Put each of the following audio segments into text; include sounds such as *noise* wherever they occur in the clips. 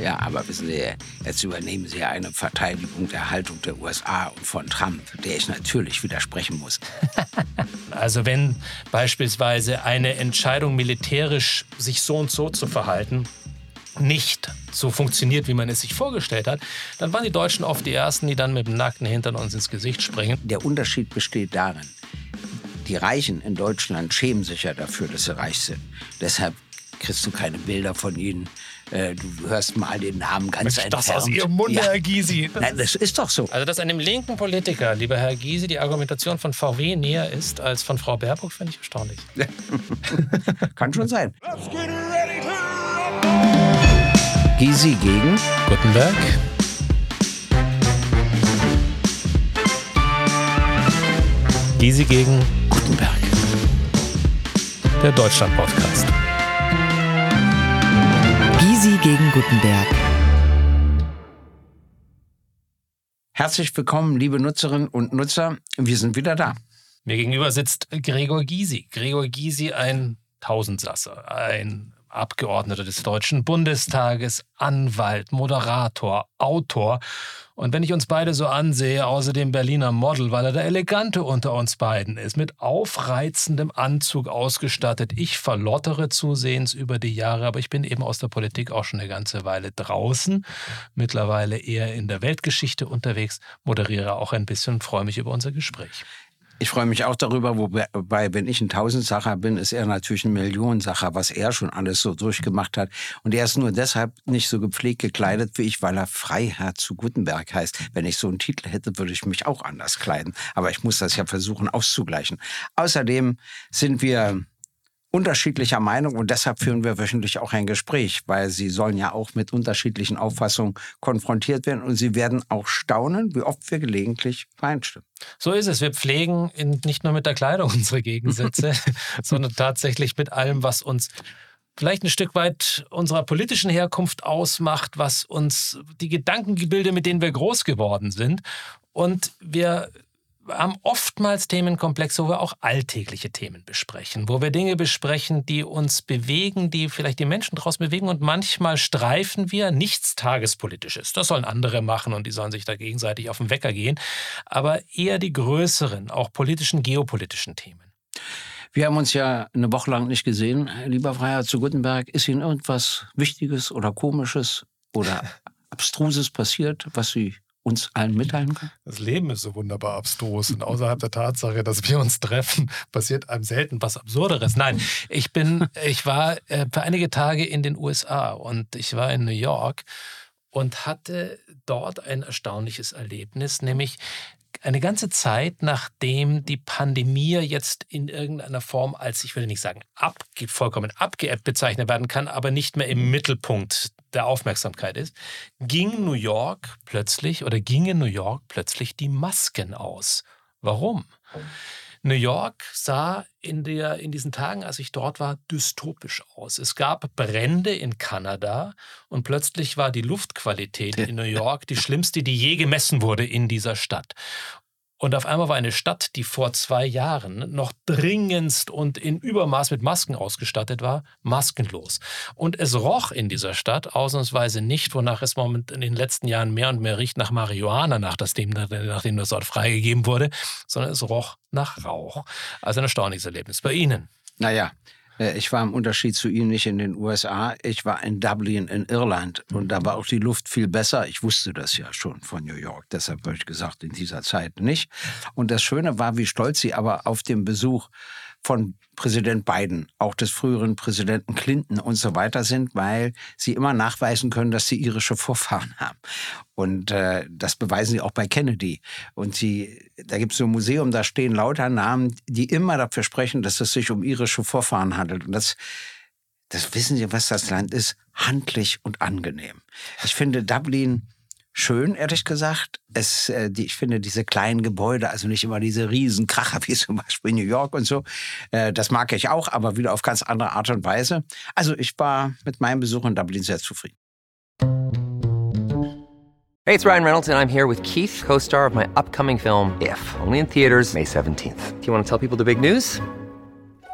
Ja, aber wissen Sie, jetzt übernehmen Sie eine Verteidigung der Haltung der USA und von Trump, der ich natürlich widersprechen muss. *laughs* Also wenn beispielsweise eine Entscheidung militärisch sich so und so zu verhalten nicht so funktioniert, wie man es sich vorgestellt hat, dann waren die Deutschen oft die Ersten, die dann mit dem nackten Hintern uns ins Gesicht springen. Der Unterschied besteht darin, die Reichen in Deutschland schämen sich ja dafür, dass sie reich sind. Deshalb kriegst du keine Bilder von ihnen. Äh, du hörst mal den Namen ganz Mensch, entfernt. Das aus Ihrem Munde, Ja. Herr Gysi. Nein, das ist doch so. Also, dass einem linken Politiker, lieber Herr Gysi, die Argumentation von VW näher ist als von Frau Baerbock, finde ich erstaunlich. *laughs* Kann schon sein. Gysi gegen Gutenberg. Gysi gegen Gutenberg. Der Deutschland-Podcast. Gysi gegen Gutenberg. Herzlich willkommen, liebe Nutzerinnen und Nutzer. Wir sind wieder da. Mir gegenüber sitzt Gregor Gysi. Gregor Gysi, ein Tausendsasser, ein Abgeordneter des Deutschen Bundestages, Anwalt, Moderator, Autor. Und wenn ich uns beide so ansehe, außerdem Berliner Model, weil er der Elegante unter uns beiden ist, mit aufreizendem Anzug ausgestattet. Ich verlottere zusehends über die Jahre, aber ich bin eben aus der Politik auch schon eine ganze Weile draußen, mittlerweile eher in der Weltgeschichte unterwegs, moderiere auch ein bisschen und freue mich über unser Gespräch. Ich freue mich auch darüber, wobei, wenn ich ein Tausendsacher bin, ist er natürlich ein Millionensacher, was er schon alles so durchgemacht hat. Und er ist nur deshalb nicht so gepflegt gekleidet wie ich, weil er Freiherr zu Gutenberg heißt. Wenn ich so einen Titel hätte, würde ich mich auch anders kleiden. Aber ich muss das ja versuchen auszugleichen. Außerdem sind wir unterschiedlicher Meinung und deshalb führen wir wöchentlich auch ein Gespräch, weil Sie sollen ja auch mit unterschiedlichen Auffassungen konfrontiert werden und Sie werden auch staunen, wie oft wir gelegentlich übereinstimmen. So ist es. Wir pflegen in, nicht nur mit der Kleidung *laughs* unsere Gegensätze, *laughs* sondern tatsächlich mit allem, was uns vielleicht ein Stück weit unserer politischen Herkunft ausmacht, was uns die Gedankengebilde, mit denen wir groß geworden sind. Und wir haben oftmals Themenkomplexe, wo wir auch alltägliche Themen besprechen, wo wir Dinge besprechen, die uns bewegen, die vielleicht die Menschen draußen bewegen und manchmal streifen wir nichts Tagespolitisches. Das sollen andere machen und die sollen sich da gegenseitig auf den Wecker gehen, aber eher die größeren, auch politischen, geopolitischen Themen. Wir haben uns ja eine Woche lang nicht gesehen, lieber Freiherr zu Gutenberg. Ist Ihnen irgendwas Wichtiges oder Komisches oder *laughs* Abstruses passiert, was Sie uns allen mitteilen können? Das Leben ist so wunderbar abstrus und außerhalb der Tatsache, dass wir uns treffen, passiert einem selten was Absurderes. Nein, ich bin, ich war äh, für einige Tage in den USA und ich war in New York und hatte dort ein erstaunliches Erlebnis, nämlich eine ganze Zeit, nachdem die Pandemie jetzt in irgendeiner Form als, ich will nicht sagen, abge vollkommen abgeebbt bezeichnet werden kann, aber nicht mehr im Mittelpunkt der Aufmerksamkeit ist, ging New York plötzlich oder gingen New York plötzlich die Masken aus. Warum? New York sah in, der, in diesen Tagen, als ich dort war, dystopisch aus. Es gab Brände in Kanada und plötzlich war die Luftqualität in New *laughs* York die schlimmste, die je gemessen wurde in dieser Stadt. Und auf einmal war eine Stadt, die vor zwei Jahren noch dringendst und in Übermaß mit Masken ausgestattet war, maskenlos. Und es roch in dieser Stadt ausnahmsweise nicht, wonach es moment in den letzten Jahren mehr und mehr riecht nach Marihuana, nach das dem, nachdem das dort freigegeben wurde, sondern es roch nach Rauch. Also ein erstaunliches Erlebnis. Bei Ihnen? Naja, ich war im Unterschied zu Ihnen nicht in den USA. Ich war in Dublin in Irland und da war auch die Luft viel besser. Ich wusste das ja schon von New York. Deshalb habe ich gesagt, in dieser Zeit nicht. Und das Schöne war, wie stolz Sie aber auf den Besuch von Präsident Biden, auch des früheren Präsidenten Clinton und so weiter sind, weil sie immer nachweisen können, dass sie irische Vorfahren haben. Und äh, das beweisen sie auch bei Kennedy. Und sie, da gibt es so ein Museum, da stehen lauter Namen, die immer dafür sprechen, dass es sich um irische Vorfahren handelt. Und das, das wissen Sie, was das Land ist, handlich und angenehm. Ich finde Dublin schön, ehrlich gesagt. Es, äh, die, ich finde diese kleinen Gebäude, also nicht immer diese Riesenkracher *laughs* wie zum Beispiel New York und so, äh, das mag ich auch, aber wieder auf ganz andere Art und Weise. Also ich war mit meinem Besuch in Dublin sehr zufrieden. Hey, it's Ryan Reynolds, and I'm here with Keith, co star of my upcoming film, If, only in theaters, May 17th. Do you want to tell people the big news?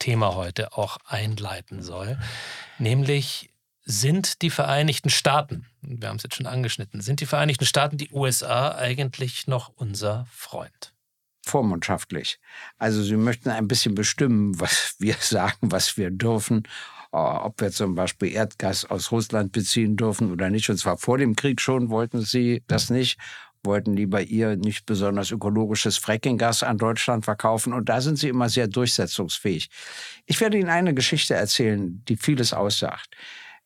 Thema heute auch einleiten soll. Nämlich, sind die Vereinigten Staaten, wir haben es jetzt schon angeschnitten, sind die Vereinigten Staaten, die USA eigentlich noch unser Freund? Vormundschaftlich. Also sie möchten ein bisschen bestimmen, was wir *laughs* sagen, was wir dürfen, äh, ob wir zum Beispiel Erdgas aus Russland beziehen dürfen oder nicht. Und zwar vor dem Krieg schon wollten sie das nicht wollten lieber ihr nicht besonders ökologisches Frackinggas an Deutschland verkaufen. Und da sind sie immer sehr durchsetzungsfähig. Ich werde Ihnen eine Geschichte erzählen, die vieles aussagt.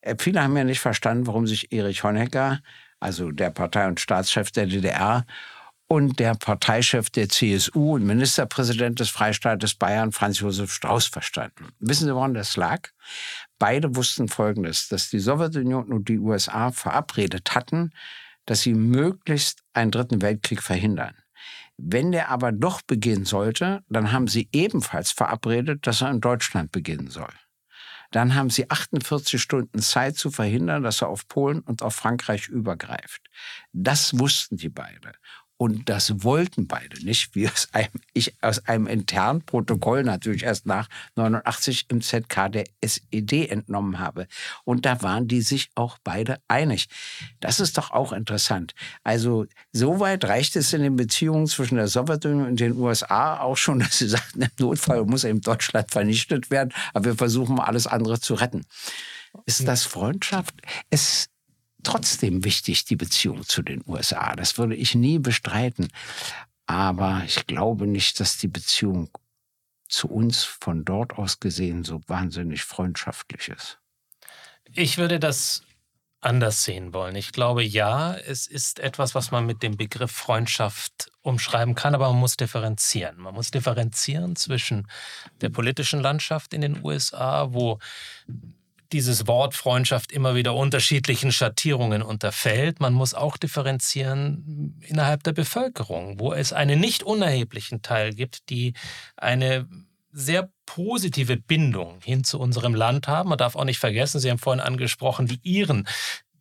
Äh, viele haben ja nicht verstanden, warum sich Erich Honecker, also der Partei- und Staatschef der DDR, und der Parteichef der CSU und Ministerpräsident des Freistaates Bayern, Franz Josef Strauß, verstanden. Wissen Sie, woran das lag? Beide wussten Folgendes, dass die Sowjetunion und die USA verabredet hatten, dass sie möglichst einen dritten Weltkrieg verhindern. Wenn der aber doch beginnen sollte, dann haben sie ebenfalls verabredet, dass er in Deutschland beginnen soll. Dann haben sie 48 Stunden Zeit zu verhindern, dass er auf Polen und auf Frankreich übergreift. Das wussten die beide. Und das wollten beide nicht, wie aus einem, ich aus einem internen Protokoll natürlich erst nach 89 im ZK der SED entnommen habe. Und da waren die sich auch beide einig. Das ist doch auch interessant. Also soweit reicht es in den Beziehungen zwischen der Sowjetunion und den USA auch schon, *laughs* dass sie sagten, im Notfall muss eben Deutschland vernichtet werden, aber wir versuchen alles andere zu retten. Ist das Freundschaft? Es trotzdem wichtig, die Beziehung zu den USA. Das würde ich nie bestreiten. Aber ich glaube nicht, dass die Beziehung zu uns von dort aus gesehen so wahnsinnig freundschaftlich ist. Ich würde das anders sehen wollen. Ich glaube, ja, es ist etwas, was man mit dem Begriff Freundschaft umschreiben kann, aber man muss differenzieren. Man muss differenzieren zwischen der politischen Landschaft in den USA, wo dieses Wort Freundschaft immer wieder unterschiedlichen Schattierungen unterfällt. Man muss auch differenzieren innerhalb der Bevölkerung, wo es einen nicht unerheblichen Teil gibt, die eine sehr positive Bindung hin zu unserem Land haben. Man darf auch nicht vergessen, Sie haben vorhin angesprochen, die Iren,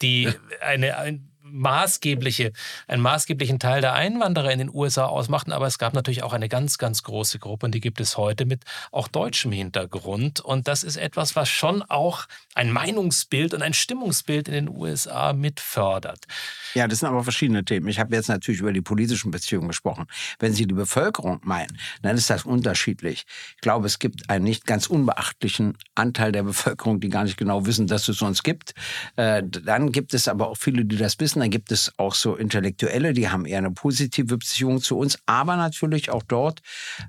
die eine, ein maßgebliche, einen maßgeblichen Teil der Einwanderer in den USA ausmachten. Aber es gab natürlich auch eine ganz, ganz große Gruppe und die gibt es heute mit auch deutschem Hintergrund. Und das ist etwas, was schon auch ein Meinungsbild und ein Stimmungsbild in den USA mit fördert. Ja, das sind aber verschiedene Themen. Ich habe jetzt natürlich über die politischen Beziehungen gesprochen. Wenn Sie die Bevölkerung meinen, dann ist das unterschiedlich. Ich glaube, es gibt einen nicht ganz unbeachtlichen Anteil der Bevölkerung, die gar nicht genau wissen, dass es uns gibt. Äh, dann gibt es aber auch viele, die das wissen. Dann gibt es auch so Intellektuelle, die haben eher eine positive Beziehung zu uns. Aber natürlich auch dort,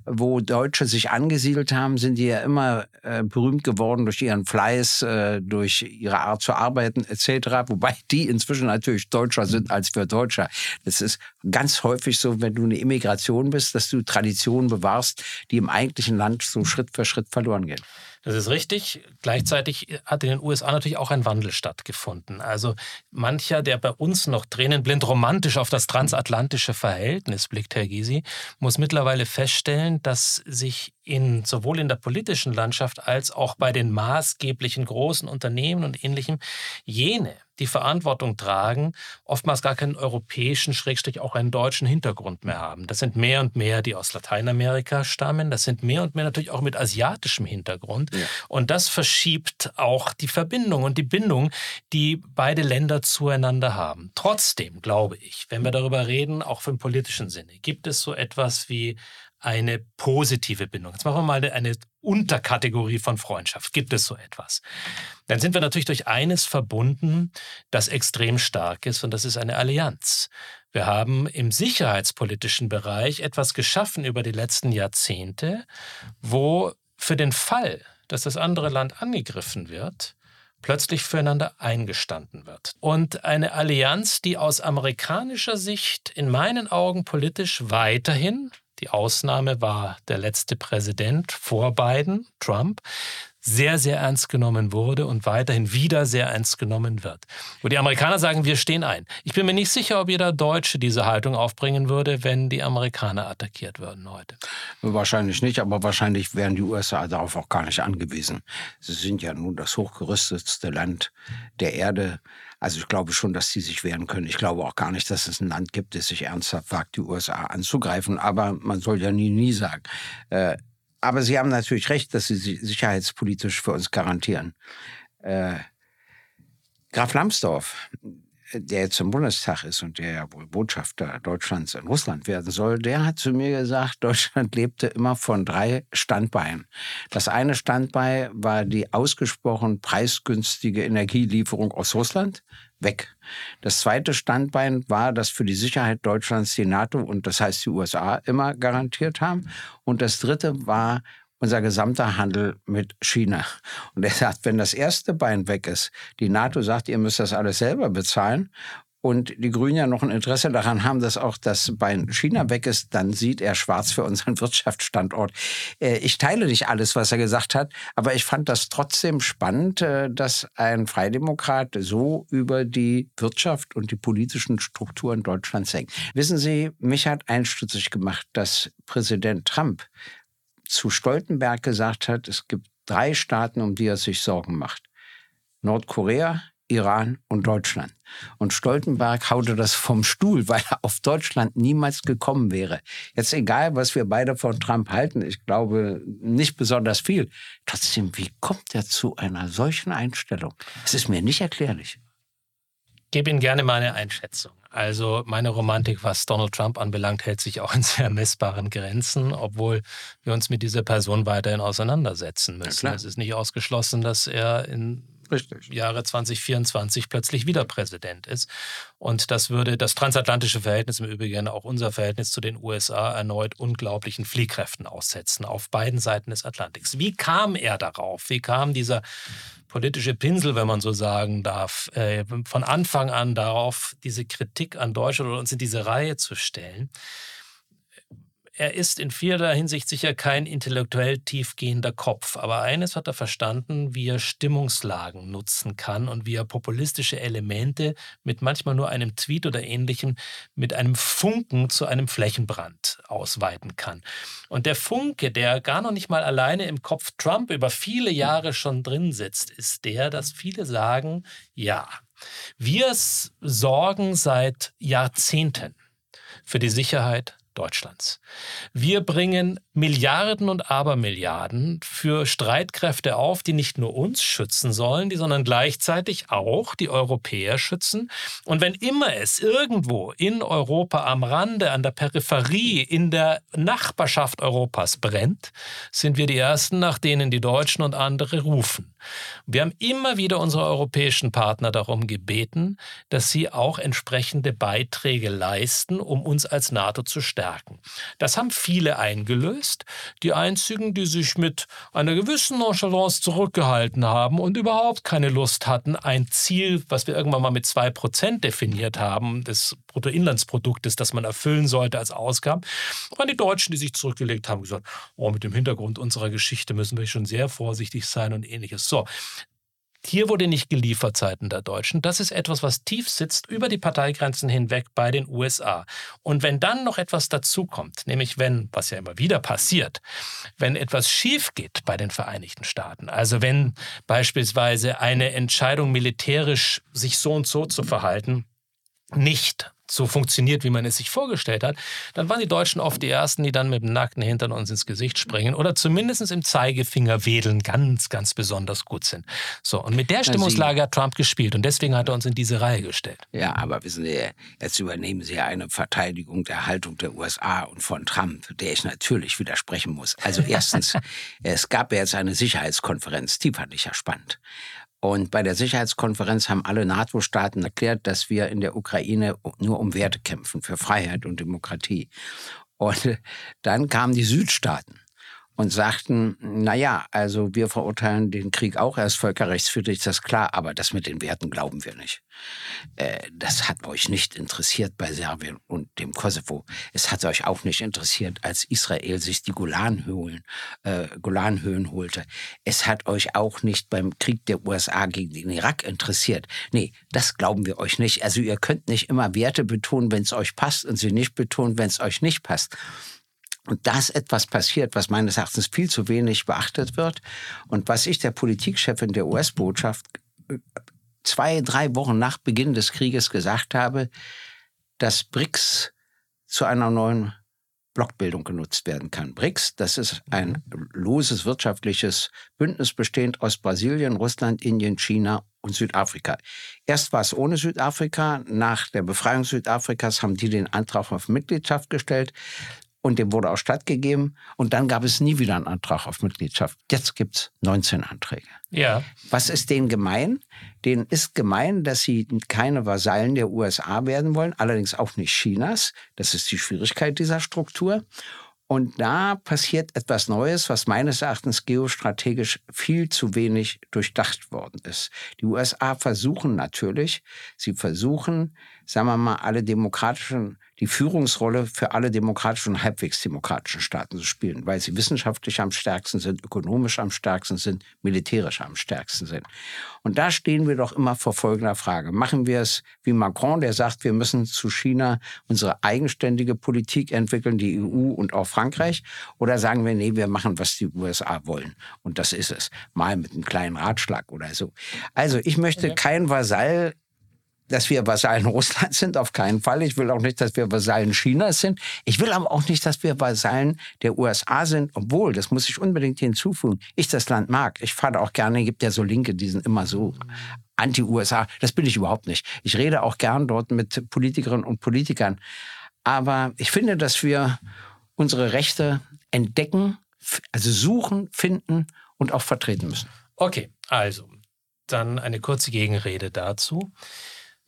wo Deutsche sich angesiedelt haben, sind die ja immer äh, berühmt geworden durch ihren Fleiß, äh, durch ihre Art zu arbeiten etc. Wobei die inzwischen natürlich Deutscher sind als für Deutscher. Das ist ganz häufig so, wenn du eine Immigration bist, dass du Traditionen bewahrst, die im eigentlichen Land so Schritt für Schritt verloren gehen. Das ist richtig. Gleichzeitig hat in den USA natürlich auch ein Wandel stattgefunden. Also mancher, der bei uns noch tränenblind romantisch auf das transatlantische Verhältnis blickt, Herr Gysi, muss mittlerweile feststellen, dass sich in, sowohl in der politischen Landschaft als auch bei den maßgeblichen großen Unternehmen und ähnlichem jene die Verantwortung tragen, oftmals gar keinen europäischen, Schrägstrich auch einen deutschen Hintergrund mehr haben. Das sind mehr und mehr, die aus Lateinamerika stammen. Das sind mehr und mehr natürlich auch mit asiatischem Hintergrund. Ja. Und das verschiebt auch die Verbindung und die Bindung, die beide Länder zueinander haben. Trotzdem glaube ich, wenn wir darüber reden, auch im politischen Sinne, gibt es so etwas wie eine positive Bindung. Jetzt machen wir mal eine Unterkategorie von Freundschaft. Gibt es so etwas? Dann sind wir natürlich durch eines verbunden, das extrem stark ist, und das ist eine Allianz. Wir haben im sicherheitspolitischen Bereich etwas geschaffen über die letzten Jahrzehnte, wo für den Fall, dass das andere Land angegriffen wird, plötzlich füreinander eingestanden wird. Und eine Allianz, die aus amerikanischer Sicht in meinen Augen politisch weiterhin die Ausnahme war der letzte Präsident vor Biden, Trump, sehr, sehr ernst genommen wurde und weiterhin wieder sehr ernst genommen wird. Wo die Amerikaner sagen, wir stehen ein. Ich bin mir nicht sicher, ob jeder Deutsche diese Haltung aufbringen würde, wenn die Amerikaner attackiert würden heute. Wahrscheinlich nicht, aber wahrscheinlich wären die USA darauf auch gar nicht angewiesen. Sie sind ja nun das hochgerüstetste Land der Erde. Also ich glaube schon, dass sie sich wehren können. Ich glaube auch gar nicht, dass es ein Land gibt, das sich ernsthaft wagt, die USA anzugreifen. Aber man soll ja nie, nie sagen. Äh, aber Sie haben natürlich recht, dass Sie sicherheitspolitisch für uns garantieren. Äh, Graf Lambsdorff, der jetzt im Bundestag ist und der ja wohl Botschafter Deutschlands in Russland werden soll, der hat zu mir gesagt, *laughs* Deutschland lebte immer von drei Standbeinen. Das eine Standbein war die ausgesprochen preisgünstige Energielieferung aus Russland, weg. Das zweite Standbein war, dass für die Sicherheit Deutschlands die NATO und das heißt die USA immer garantiert haben. Und das dritte war unser gesamter Handel mit China. Und er sagt, wenn das erste Bein weg ist, die NATO sagt, ihr müsst das alles selber bezahlen und die Grünen ja noch ein Interesse daran haben, dass auch das Bein China weg ist, dann sieht er schwarz für unseren *laughs* Wirtschaftsstandort. Äh, ich teile nicht alles, was er gesagt hat, aber ich fand das trotzdem spannend, äh, dass ein Freidemokrat so über die Wirtschaft und die politischen Strukturen Deutschlands denkt. Wissen Sie, mich hat einstützig gemacht, dass Präsident Trump zu Stoltenberg gesagt hat, es gibt drei Staaten, um die er sich Sorgen macht. Nordkorea, Iran und Deutschland. Und Stoltenberg haute das vom Stuhl, weil er auf Deutschland niemals gekommen wäre. Jetzt egal, was wir beide von Trump halten, ich glaube nicht besonders viel. Trotzdem, wie kommt er zu einer solchen Einstellung? Es ist mir nicht erklärlich. Ich gebe Ihnen gerne meine Einschätzung. Also meine Romantik, was Donald Trump anbelangt, hält sich auch in sehr messbaren Grenzen, obwohl wir uns mit dieser Person weiterhin auseinandersetzen müssen. es ist nicht ausgeschlossen, dass er in Richtig. Jahre 2024 plötzlich wieder Präsident ist. Und das würde das transatlantische Verhältnis im Übrigen, auch unser Verhältnis zu den USA, erneut unglaublichen Fliehkräften aussetzen, auf beiden Seiten des Atlantiks. Wie kam er darauf? Wie kam dieser politische Pinsel, wenn man so sagen darf, äh, von Anfang an darauf, diese Kritik an Deutschland oder uns in diese Reihe zu stellen? Er ist in vieler Hinsicht sicher kein intellektuell tiefgehender Kopf, aber eines hat er verstanden, wie er Stimmungslagen nutzen kann und wie er populistische Elemente mit manchmal nur einem Tweet oder ähnlichem mit einem Funken zu einem Flächenbrand ausweiten kann. Und der Funke, der gar noch nicht mal alleine im Kopf Trump über viele Jahre schon drin sitzt, ist der, dass viele sagen, ja, wir sorgen seit Jahrzehnten für die Sicherheit Deutschlands. Wir bringen Milliarden und Abermilliarden für Streitkräfte auf, die nicht nur uns schützen sollen, die sondern gleichzeitig auch die Europäer schützen. Und wenn immer es irgendwo in Europa am Rande, an der Peripherie, in der Nachbarschaft Europas brennt, sind wir die Ersten, nach denen die Deutschen und andere rufen. Wir haben immer wieder unsere europäischen Partner darum gebeten, dass sie auch entsprechende Beiträge leisten, um uns als NATO zu stärken. Das haben viele eingelöst. Die einzigen, die sich mit einer gewissen Nonchalance zurückgehalten haben und überhaupt keine Lust hatten, ein Ziel, was wir irgendwann mal mit 2% definiert haben, des Bruttoinlandsproduktes, das man erfüllen sollte als Ausgaben, waren die Deutschen, die sich zurückgelegt haben, gesagt, oh, mit dem Hintergrund unserer Geschichte müssen wir schon sehr vorsichtig sein und ähnliches. So, hier wurde nicht geliefert seitens der Deutschen. Das ist etwas, was tief sitzt über die Parteigrenzen hinweg bei den USA. Und wenn dann noch etwas dazukommt, nämlich wenn, was ja immer wieder passiert, wenn etwas schief geht bei den Vereinigten Staaten, also wenn beispielsweise eine Entscheidung militärisch sich so und so zu verhalten nicht so funktioniert, wie man es sich vorgestellt hat, dann waren die Deutschen oft die Ersten, die dann mit dem nackten Hintern uns ins Gesicht springen oder zumindest im Zeigefinger wedeln ganz, ganz besonders gut sind. So, und mit der Stimmungslage hat Trump gespielt und deswegen hat er uns in diese Reihe gestellt. Ja, aber wissen Sie, jetzt übernehmen Sie eine Verteidigung der Haltung der USA und von Trump, der ich natürlich widersprechen muss. Also erstens, *laughs* es gab ja jetzt eine Sicherheitskonferenz, die fand ich ja spannend. Und bei der Sicherheitskonferenz haben alle NATO-Staaten erklärt, dass wir in der Ukraine nur um Werte kämpfen, für Freiheit und Demokratie. Und dann kamen die Südstaaten und sagten, naja, also wir verurteilen den Krieg auch, er ist völkerrechtswidrig, das ist klar, aber das mit den Werten glauben wir nicht. Äh, das hat euch nicht interessiert bei Serbien und dem Kosovo. Es hat euch auch nicht interessiert, als Israel sich die Golanhöhen, äh, Golanhöhen holte. Es hat euch auch nicht beim Krieg der USA gegen den Irak interessiert. Nee, das glauben wir euch nicht. Also ihr könnt nicht immer Werte betonen, wenn es euch passt und sie nicht betonen, wenn es euch nicht passt. Und da ist etwas passiert, was meines Erachtens viel zu wenig beachtet wird und was ich der Politikchefin der US-Botschaft äh, zwei, drei Wochen nach Beginn des Krieges gesagt habe, dass BRICS zu einer neuen Blockbildung genutzt werden kann. BRICS, das ist ein loses wirtschaftliches Bündnis bestehend aus Brasilien, Russland, Indien, China und Südafrika. Erst war es ohne Südafrika. Nach der Befreiung Südafrikas haben die den Antrag auf Mitgliedschaft gestellt und dem wurde auch stattgegeben. Und dann gab es nie wieder einen Antrag auf Mitgliedschaft. Jetzt gibt es 19 Anträge. Ja. Was ist denen gemein? Denen ist gemein, dass sie keine Vasallen der USA werden wollen, allerdings auch nicht Chinas. Das ist die Schwierigkeit dieser Struktur. Und da passiert etwas Neues, was meines Erachtens geostrategisch viel zu wenig durchdacht worden ist. Die USA versuchen natürlich, sie versuchen, sagen wir mal, alle demokratischen die Führungsrolle für alle demokratischen und halbwegs demokratischen Staaten zu spielen, weil sie wissenschaftlich am stärksten sind, ökonomisch am stärksten sind, militärisch am stärksten sind. Und da stehen wir doch immer vor folgender Frage. Machen wir es wie Macron, der sagt, wir müssen zu China unsere eigenständige Politik entwickeln, die EU und auch Frankreich? Oder sagen wir, nee, wir machen, was die USA wollen? Und das ist es. Mal mit einem kleinen Ratschlag oder so. Also ich möchte kein Vasall dass wir Vasallen Russlands *laughs* sind, auf keinen Fall. Ich will auch nicht, dass wir Vasallen Chinas sind. Ich will aber auch nicht, dass wir Vasallen der USA sind, obwohl, das muss ich unbedingt hinzufügen, ich das Land mag. Ich fahre auch gerne, gibt ja so Linke, die sind immer so anti-USA. Das bin ich überhaupt nicht. Ich rede auch gern dort mit Politikerinnen und Politikern. Aber ich finde, dass wir unsere Rechte entdecken, also suchen, finden und auch vertreten müssen. Okay, also dann eine kurze Gegenrede dazu.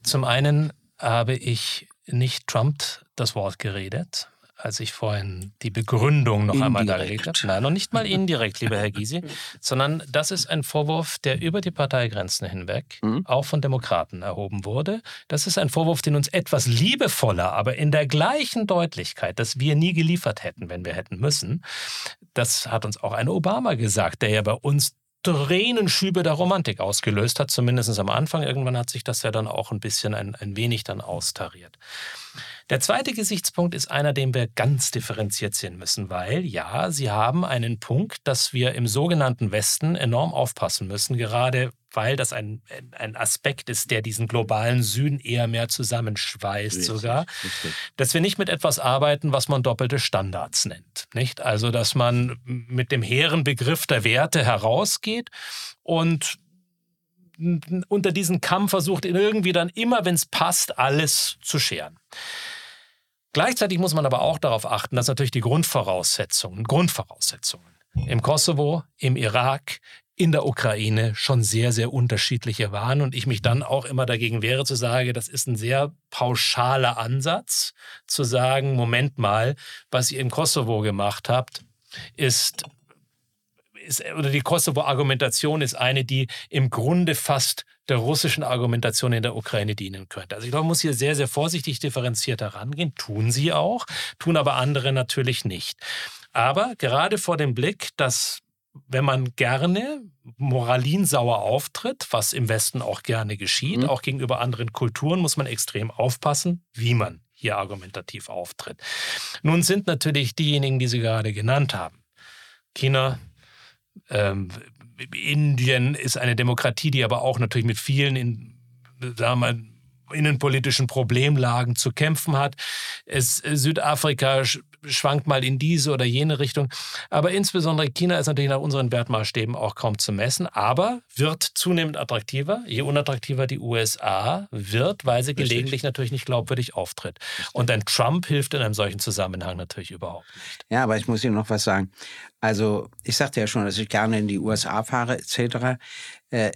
Zum einen habe ich nicht Trump das Wort geredet, als ich vorhin die Begründung noch indirekt. einmal dargelegt habe. Nein, noch nicht mal *laughs* indirekt, lieber Herr Gysi, sondern das ist ein Vorwurf, der über die Parteigrenzen hinweg mhm. auch von Demokraten erhoben wurde. Das ist ein Vorwurf, den uns etwas liebevoller, aber in der gleichen Deutlichkeit, dass wir nie geliefert hätten, wenn wir hätten müssen. Das hat uns auch ein Obama gesagt, der ja bei uns Tränenschübe der Romantik ausgelöst hat, zumindest am Anfang. Irgendwann hat sich das ja dann auch ein bisschen ein, ein wenig dann austariert. Der zweite Gesichtspunkt ist einer, den wir ganz differenziert sehen müssen, weil ja, Sie haben einen Punkt, dass wir im sogenannten Westen enorm aufpassen müssen, gerade weil das ein, ein Aspekt ist, der diesen globalen Süden eher mehr zusammenschweißt richtig, sogar, richtig. dass wir nicht mit etwas arbeiten, was man doppelte Standards nennt. Nicht? Also, dass man mit dem hehren Begriff der Werte herausgeht und unter diesen Kamm versucht, irgendwie dann immer, wenn es passt, alles zu scheren. Gleichzeitig muss man aber auch darauf achten, dass natürlich die Grundvoraussetzungen, Grundvoraussetzungen im Kosovo, im Irak, in der Ukraine schon sehr, sehr unterschiedliche waren und ich mich dann auch immer dagegen wehre zu sagen, das ist ein sehr pauschaler Ansatz, zu sagen, Moment mal, was ihr im Kosovo gemacht habt, ist ist, oder die Kosovo-Argumentation ist eine, die im Grunde fast der russischen Argumentation in der Ukraine dienen könnte. Also ich glaube, man muss hier sehr, sehr vorsichtig differenziert herangehen. Tun sie auch, tun aber andere natürlich nicht. Aber gerade vor dem Blick, dass wenn man gerne moralinsauer auftritt, was im Westen auch gerne geschieht, mhm. auch gegenüber anderen Kulturen, muss man extrem aufpassen, wie man hier argumentativ auftritt. Nun sind natürlich diejenigen, die Sie gerade genannt haben, China, ähm, Indien ist eine Demokratie, die aber auch natürlich mit vielen in, sagen wir, innenpolitischen Problemlagen zu kämpfen hat. Es, Südafrika schwankt mal in diese oder jene Richtung. Aber insbesondere China ist natürlich nach unseren Wertmaßstäben auch kaum zu messen, aber wird zunehmend attraktiver, je unattraktiver die USA wird, weil sie Richtig. gelegentlich natürlich nicht glaubwürdig auftritt. Richtig. Und ein Trump hilft in einem solchen Zusammenhang natürlich überhaupt nicht. Ja, aber ich muss Ihnen noch was sagen. Also ich sagte ja schon, dass ich gerne in die USA fahre etc. Äh,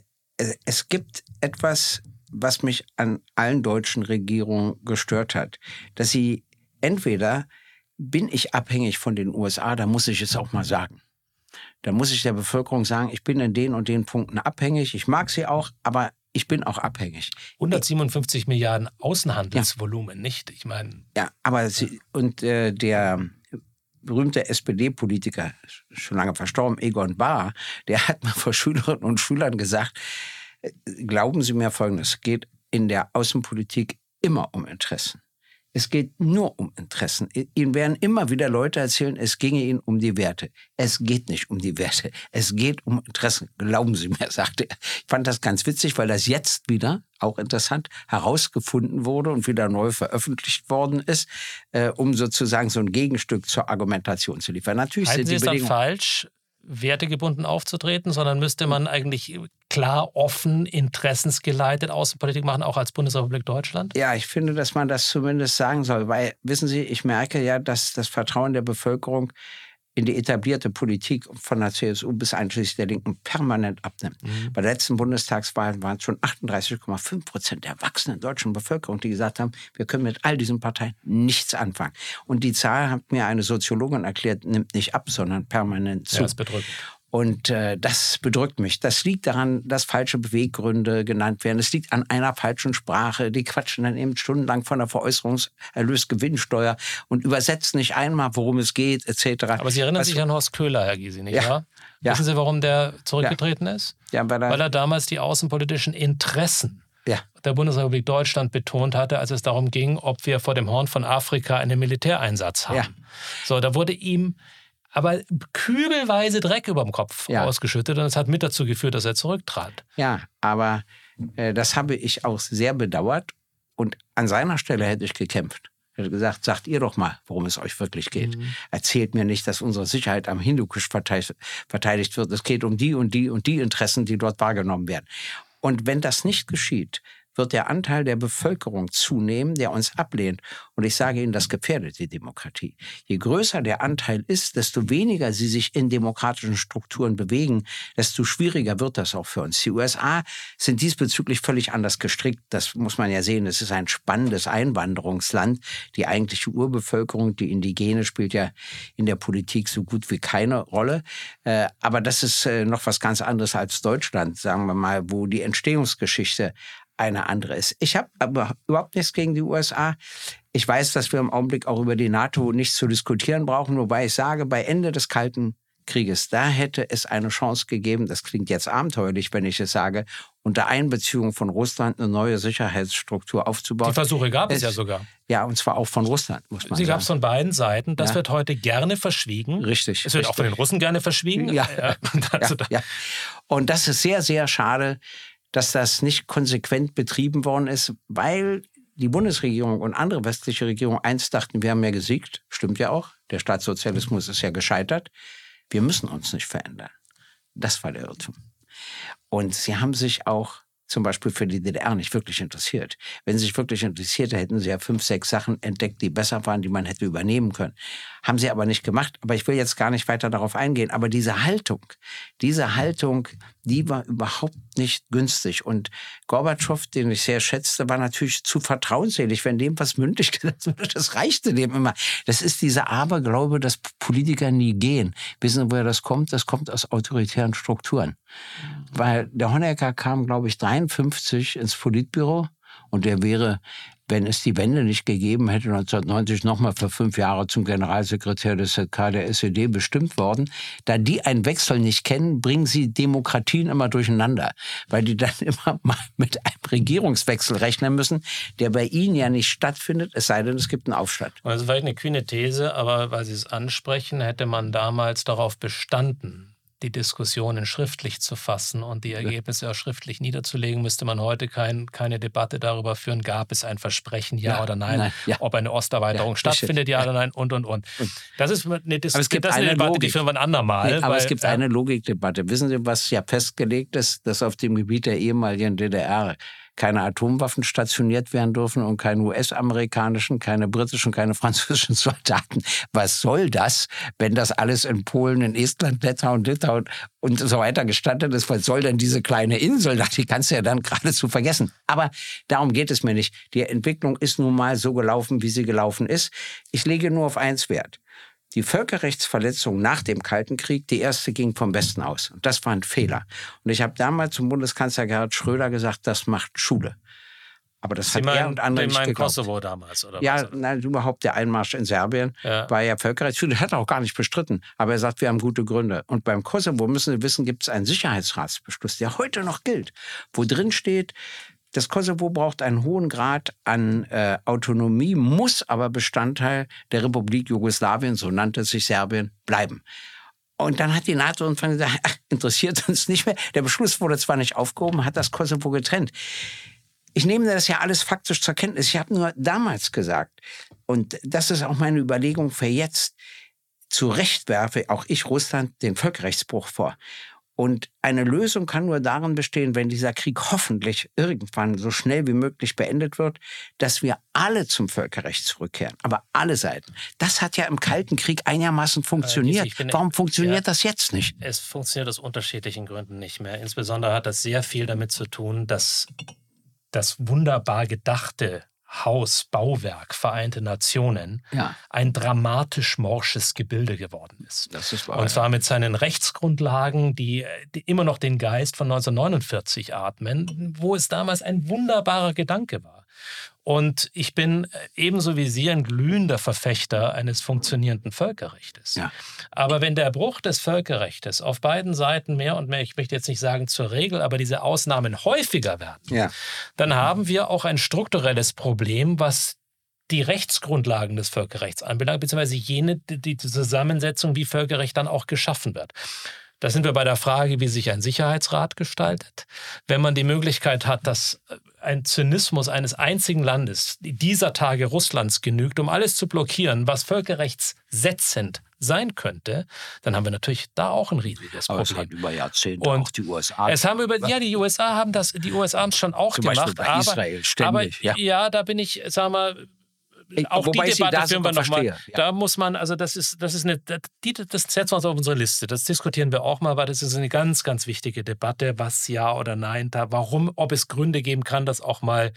es gibt etwas, was mich an allen deutschen Regierungen gestört hat, dass sie entweder bin ich abhängig von den USA, da muss ich es auch mal sagen. dann muss ich der Bevölkerung sagen, ich bin in den und den Punkten abhängig. Ich mag sie auch, aber ich bin auch abhängig. 157 Milliarden Außenhandelsvolumen, ja. nicht? Ich meine. Ja, aber sie, und äh, der berühmte SPD-Politiker, schon lange verstorben, Egon Bahr, der hat mal vor Schülerinnen und Schülern gesagt, glauben Sie mir Folgendes, es geht in der Außenpolitik immer um Interessen. Es geht nur um Interessen. Ihnen werden immer wieder Leute erzählen, es ginge ihnen um die Werte. Es geht nicht um die Werte. Es geht um Interessen. Glauben Sie mir, *laughs* sagte er. Ich fand das ganz witzig, weil das jetzt wieder, auch interessant, herausgefunden wurde und wieder neu veröffentlicht worden ist, äh, um sozusagen so ein Gegenstück zur Argumentation zu liefern. Natürlich Halten sind Sie es dann falsch, wertegebunden aufzutreten, sondern müsste man eigentlich klar, offen, interessensgeleitet Außenpolitik machen, auch als Bundesrepublik Deutschland? Ja, ich finde, dass man das zumindest sagen soll, weil, wissen Sie, ich merke ja, dass das Vertrauen der Bevölkerung in die etablierte Politik von der CSU bis einschließlich der Linken permanent abnimmt. Mhm. Bei der letzten Bundestagswahl waren es schon 38,5 Prozent der erwachsenen deutschen Bevölkerung, die gesagt haben, wir können mit all diesen Parteien nichts anfangen. Und die Zahl, hat mir eine Soziologin erklärt, nimmt nicht ab, sondern permanent zu. Ja, das bedrückt. Und äh, das bedrückt mich. Das liegt daran, dass falsche Beweggründe genannt werden. Es liegt an einer falschen Sprache. Die quatschen dann eben stundenlang von der Veräußerungserlösgewinnsteuer und übersetzen nicht einmal, worum es geht, etc. Aber Sie erinnern Was, sich an Horst Köhler, Herr Gysi, nicht ja, wahr? Ja. Wissen Sie, warum der zurückgetreten ja. ist? Ja, weil, er, weil er damals die außenpolitischen Interessen ja. der Bundesrepublik Deutschland betont hatte, als es darum ging, ob wir vor dem Horn von Afrika einen Militäreinsatz haben. Ja. So, da wurde ihm aber kübelweise Dreck über dem Kopf ja. ausgeschüttet und es hat mit dazu geführt, dass er zurücktrat. Ja, aber äh, das habe ich auch sehr bedauert und an seiner Stelle hätte ich gekämpft. Ich hätte gesagt, sagt ihr doch mal, worum es euch wirklich geht. Mhm. Erzählt mir nicht, dass unsere Sicherheit am Hindukusch verteidigt wird. Es geht um die und die und die Interessen, die dort wahrgenommen werden. Und wenn das nicht geschieht, wird der Anteil der Bevölkerung zunehmen, der uns ablehnt. Und ich sage Ihnen, das gefährdet die Demokratie. Je größer der Anteil ist, desto weniger sie sich in demokratischen Strukturen bewegen, desto schwieriger wird das auch für uns. Die USA sind diesbezüglich völlig anders gestrickt. Das muss man ja sehen. Es ist ein spannendes Einwanderungsland. Die eigentliche Urbevölkerung, die Indigene, spielt ja in der Politik so gut wie keine Rolle. Äh, aber das ist äh, noch was ganz anderes als Deutschland, sagen wir mal, wo die Entstehungsgeschichte eine andere ist. Ich habe aber überhaupt nichts gegen die USA. Ich weiß, dass wir im Augenblick auch über die NATO nichts zu diskutieren brauchen, wobei ich sage, bei Ende des Kalten Krieges, da hätte es eine Chance gegeben, das klingt jetzt abenteuerlich, wenn ich es sage, unter Einbeziehung von Russland eine neue Sicherheitsstruktur aufzubauen. Die Versuche gab es, es ja sogar. Ja, und zwar auch von Russland, muss man Sie sagen. gab es von beiden Seiten. Das ja. wird heute gerne verschwiegen. Richtig. Es wird richtig. auch von den Russen gerne verschwiegen. Ja. *laughs* ja. ja, ja. Und das ist sehr, sehr schade, dass das nicht konsequent betrieben worden ist, weil die Bundesregierung und andere westliche Regierungen einst dachten, wir haben ja gesiegt. Stimmt ja auch. Der Staatssozialismus ist ja gescheitert. Wir müssen uns nicht verändern. Das war der Irrtum. Und sie haben sich auch zum Beispiel für die DDR nicht wirklich interessiert. Wenn sie sich wirklich interessiert, hätten sie ja fünf, sechs Sachen entdeckt, die besser waren, die man hätte übernehmen können. Haben sie aber nicht gemacht. Aber ich will jetzt gar nicht weiter darauf eingehen. Aber diese Haltung, diese Haltung, die war überhaupt nicht günstig. Und Gorbatschow, den ich sehr schätzte, war natürlich zu vertrauensselig. Wenn dem was mündlich gesagt wurde, *laughs* das reichte dem immer. Das ist dieser Aberglaube, dass Politiker nie gehen. Wissen Sie, woher das kommt? Das kommt aus autoritären Strukturen. Weil der Honecker kam, glaube ich, 53 ins Politbüro und der wäre wenn es die Wende nicht gegeben hätte, 1990 nochmal für fünf Jahre zum Generalsekretär des ZK der SED bestimmt worden. Da die einen Wechsel nicht kennen, bringen sie Demokratien immer durcheinander, weil die dann *laughs* immer mal mit einem Regierungswechsel rechnen müssen, der bei ihnen ja nicht stattfindet, es sei denn, es gibt einen Aufstand. Also vielleicht eine kühne These, aber weil Sie es ansprechen, hätte man damals darauf bestanden, die Diskussionen schriftlich zu fassen und die Ergebnisse auch schriftlich niederzulegen, müsste man heute kein, keine Debatte darüber führen, gab es ein Versprechen, ja, ja oder nein, nein ja. ob eine Osterweiterung ja, stattfindet, ja, oder nein, und, und, und. Das ist eine, Dis aber es gibt das eine, eine Debatte, Logik. die führen wir ein andermal. Nee, aber weil, es gibt eine Logikdebatte. Wissen Sie, was ja festgelegt ist, dass auf dem Gebiet der ehemaligen DDR keine Atomwaffen stationiert werden dürfen und keine US-amerikanischen, keine britischen, keine französischen *laughs* Soldaten. Was soll das, wenn das alles in Polen, in Estland, Litauen, Litauen und so weiter gestattet ist? Was soll denn diese kleine Insel? Die kannst du ja dann geradezu vergessen. Aber darum geht es mir nicht. Die Entwicklung ist nun mal so gelaufen, wie sie gelaufen ist. Ich lege nur auf eins Wert. Die Völkerrechtsverletzung nach dem Kalten Krieg, die erste ging vom Westen aus. Und das war ein Fehler. Und ich habe damals zum Bundeskanzler Gerhard Schröder gesagt, das macht Schule. Aber das Sie hat meinen, er und andere nicht geglaubt. Kosovo damals, oder Ja, was? nein, überhaupt der Einmarsch in Serbien Ja. war ja Völkerrechtsschule. Hat er auch gar nicht bestritten. Aber er sagt, wir haben gute Gründe. Und beim Kosovo müssen Sie wissen, gibt es einen Sicherheitsratsbeschluss, der heute noch gilt, wo drin steht, das Kosovo braucht einen hohen Grad an äh, Autonomie, muss aber Bestandteil der Republik Jugoslawien, so nannte sich Serbien, bleiben. Und dann hat die NATO irgendwann gesagt, ach, interessiert uns nicht mehr. Der Beschluss wurde zwar nicht aufgehoben, hat das Kosovo getrennt. Ich nehme das ja alles faktisch zur Kenntnis. Ich habe nur damals gesagt, und das ist auch meine Überlegung für jetzt, zu Recht werfe auch ich Russland den Völkerrechtsbruch vor. Und eine Lösung kann nur darin bestehen, wenn dieser Krieg hoffentlich irgendwann so schnell wie möglich beendet wird, dass wir alle zum Völkerrecht zurückkehren. Aber alle Seiten. Das hat ja im Kalten Krieg einigermaßen funktioniert. ich bin- Warum funktioniert ja. das jetzt nicht? Es funktioniert aus unterschiedlichen Gründen nicht mehr. Insbesondere hat das sehr viel damit zu tun, dass das wunderbar gedachte Haus, Bauwerk, Vereinte Nationen Ja. ein dramatisch morsches Gebilde geworden ist. Ist wahr. Und zwar mit seinen Rechtsgrundlagen, die, die immer noch den Geist von 1949 atmen, wo es damals ein wunderbarer Gedanke war. Und ich bin ebenso wie Sie ein glühender Verfechter eines funktionierenden Völkerrechtes. Ja. Aber wenn der Bruch des Völkerrechtes auf beiden Seiten mehr und mehr, ich möchte jetzt nicht sagen zur Regel, aber diese Ausnahmen häufiger werden, ja. dann haben wir auch ein strukturelles Problem, was die Rechtsgrundlagen des Völkerrechts anbelangt, beziehungsweise jene, die die Zusammensetzung, wie Völkerrecht dann auch geschaffen wird. Da sind wir bei der Frage, wie sich ein Sicherheitsrat gestaltet. Wenn man die Möglichkeit hat, dass ein Zynismus eines einzigen Landes, dieser Tage Russlands, genügt, um alles zu blockieren, was völkerrechtssetzend sein könnte, dann haben wir natürlich da auch ein riesiges Aber es Problem. hat über Jahrzehnte Und auch die USA. Es haben über, ja, die USA haben das, die USA haben es schon auch Zum Beispiel gemacht, bei aber, Israel ständig, aber ja. da bin ich, sag mal, auch wobei die Debatte führen wir nochmal. ja. Da muss man, also das ist, das ist eine, das, die, das setzen wir uns auf unsere Liste. Das diskutieren wir auch mal, weil das ist eine ganz, ganz wichtige Debatte, was ja oder nein da, warum, ob es Gründe geben kann, dass auch mal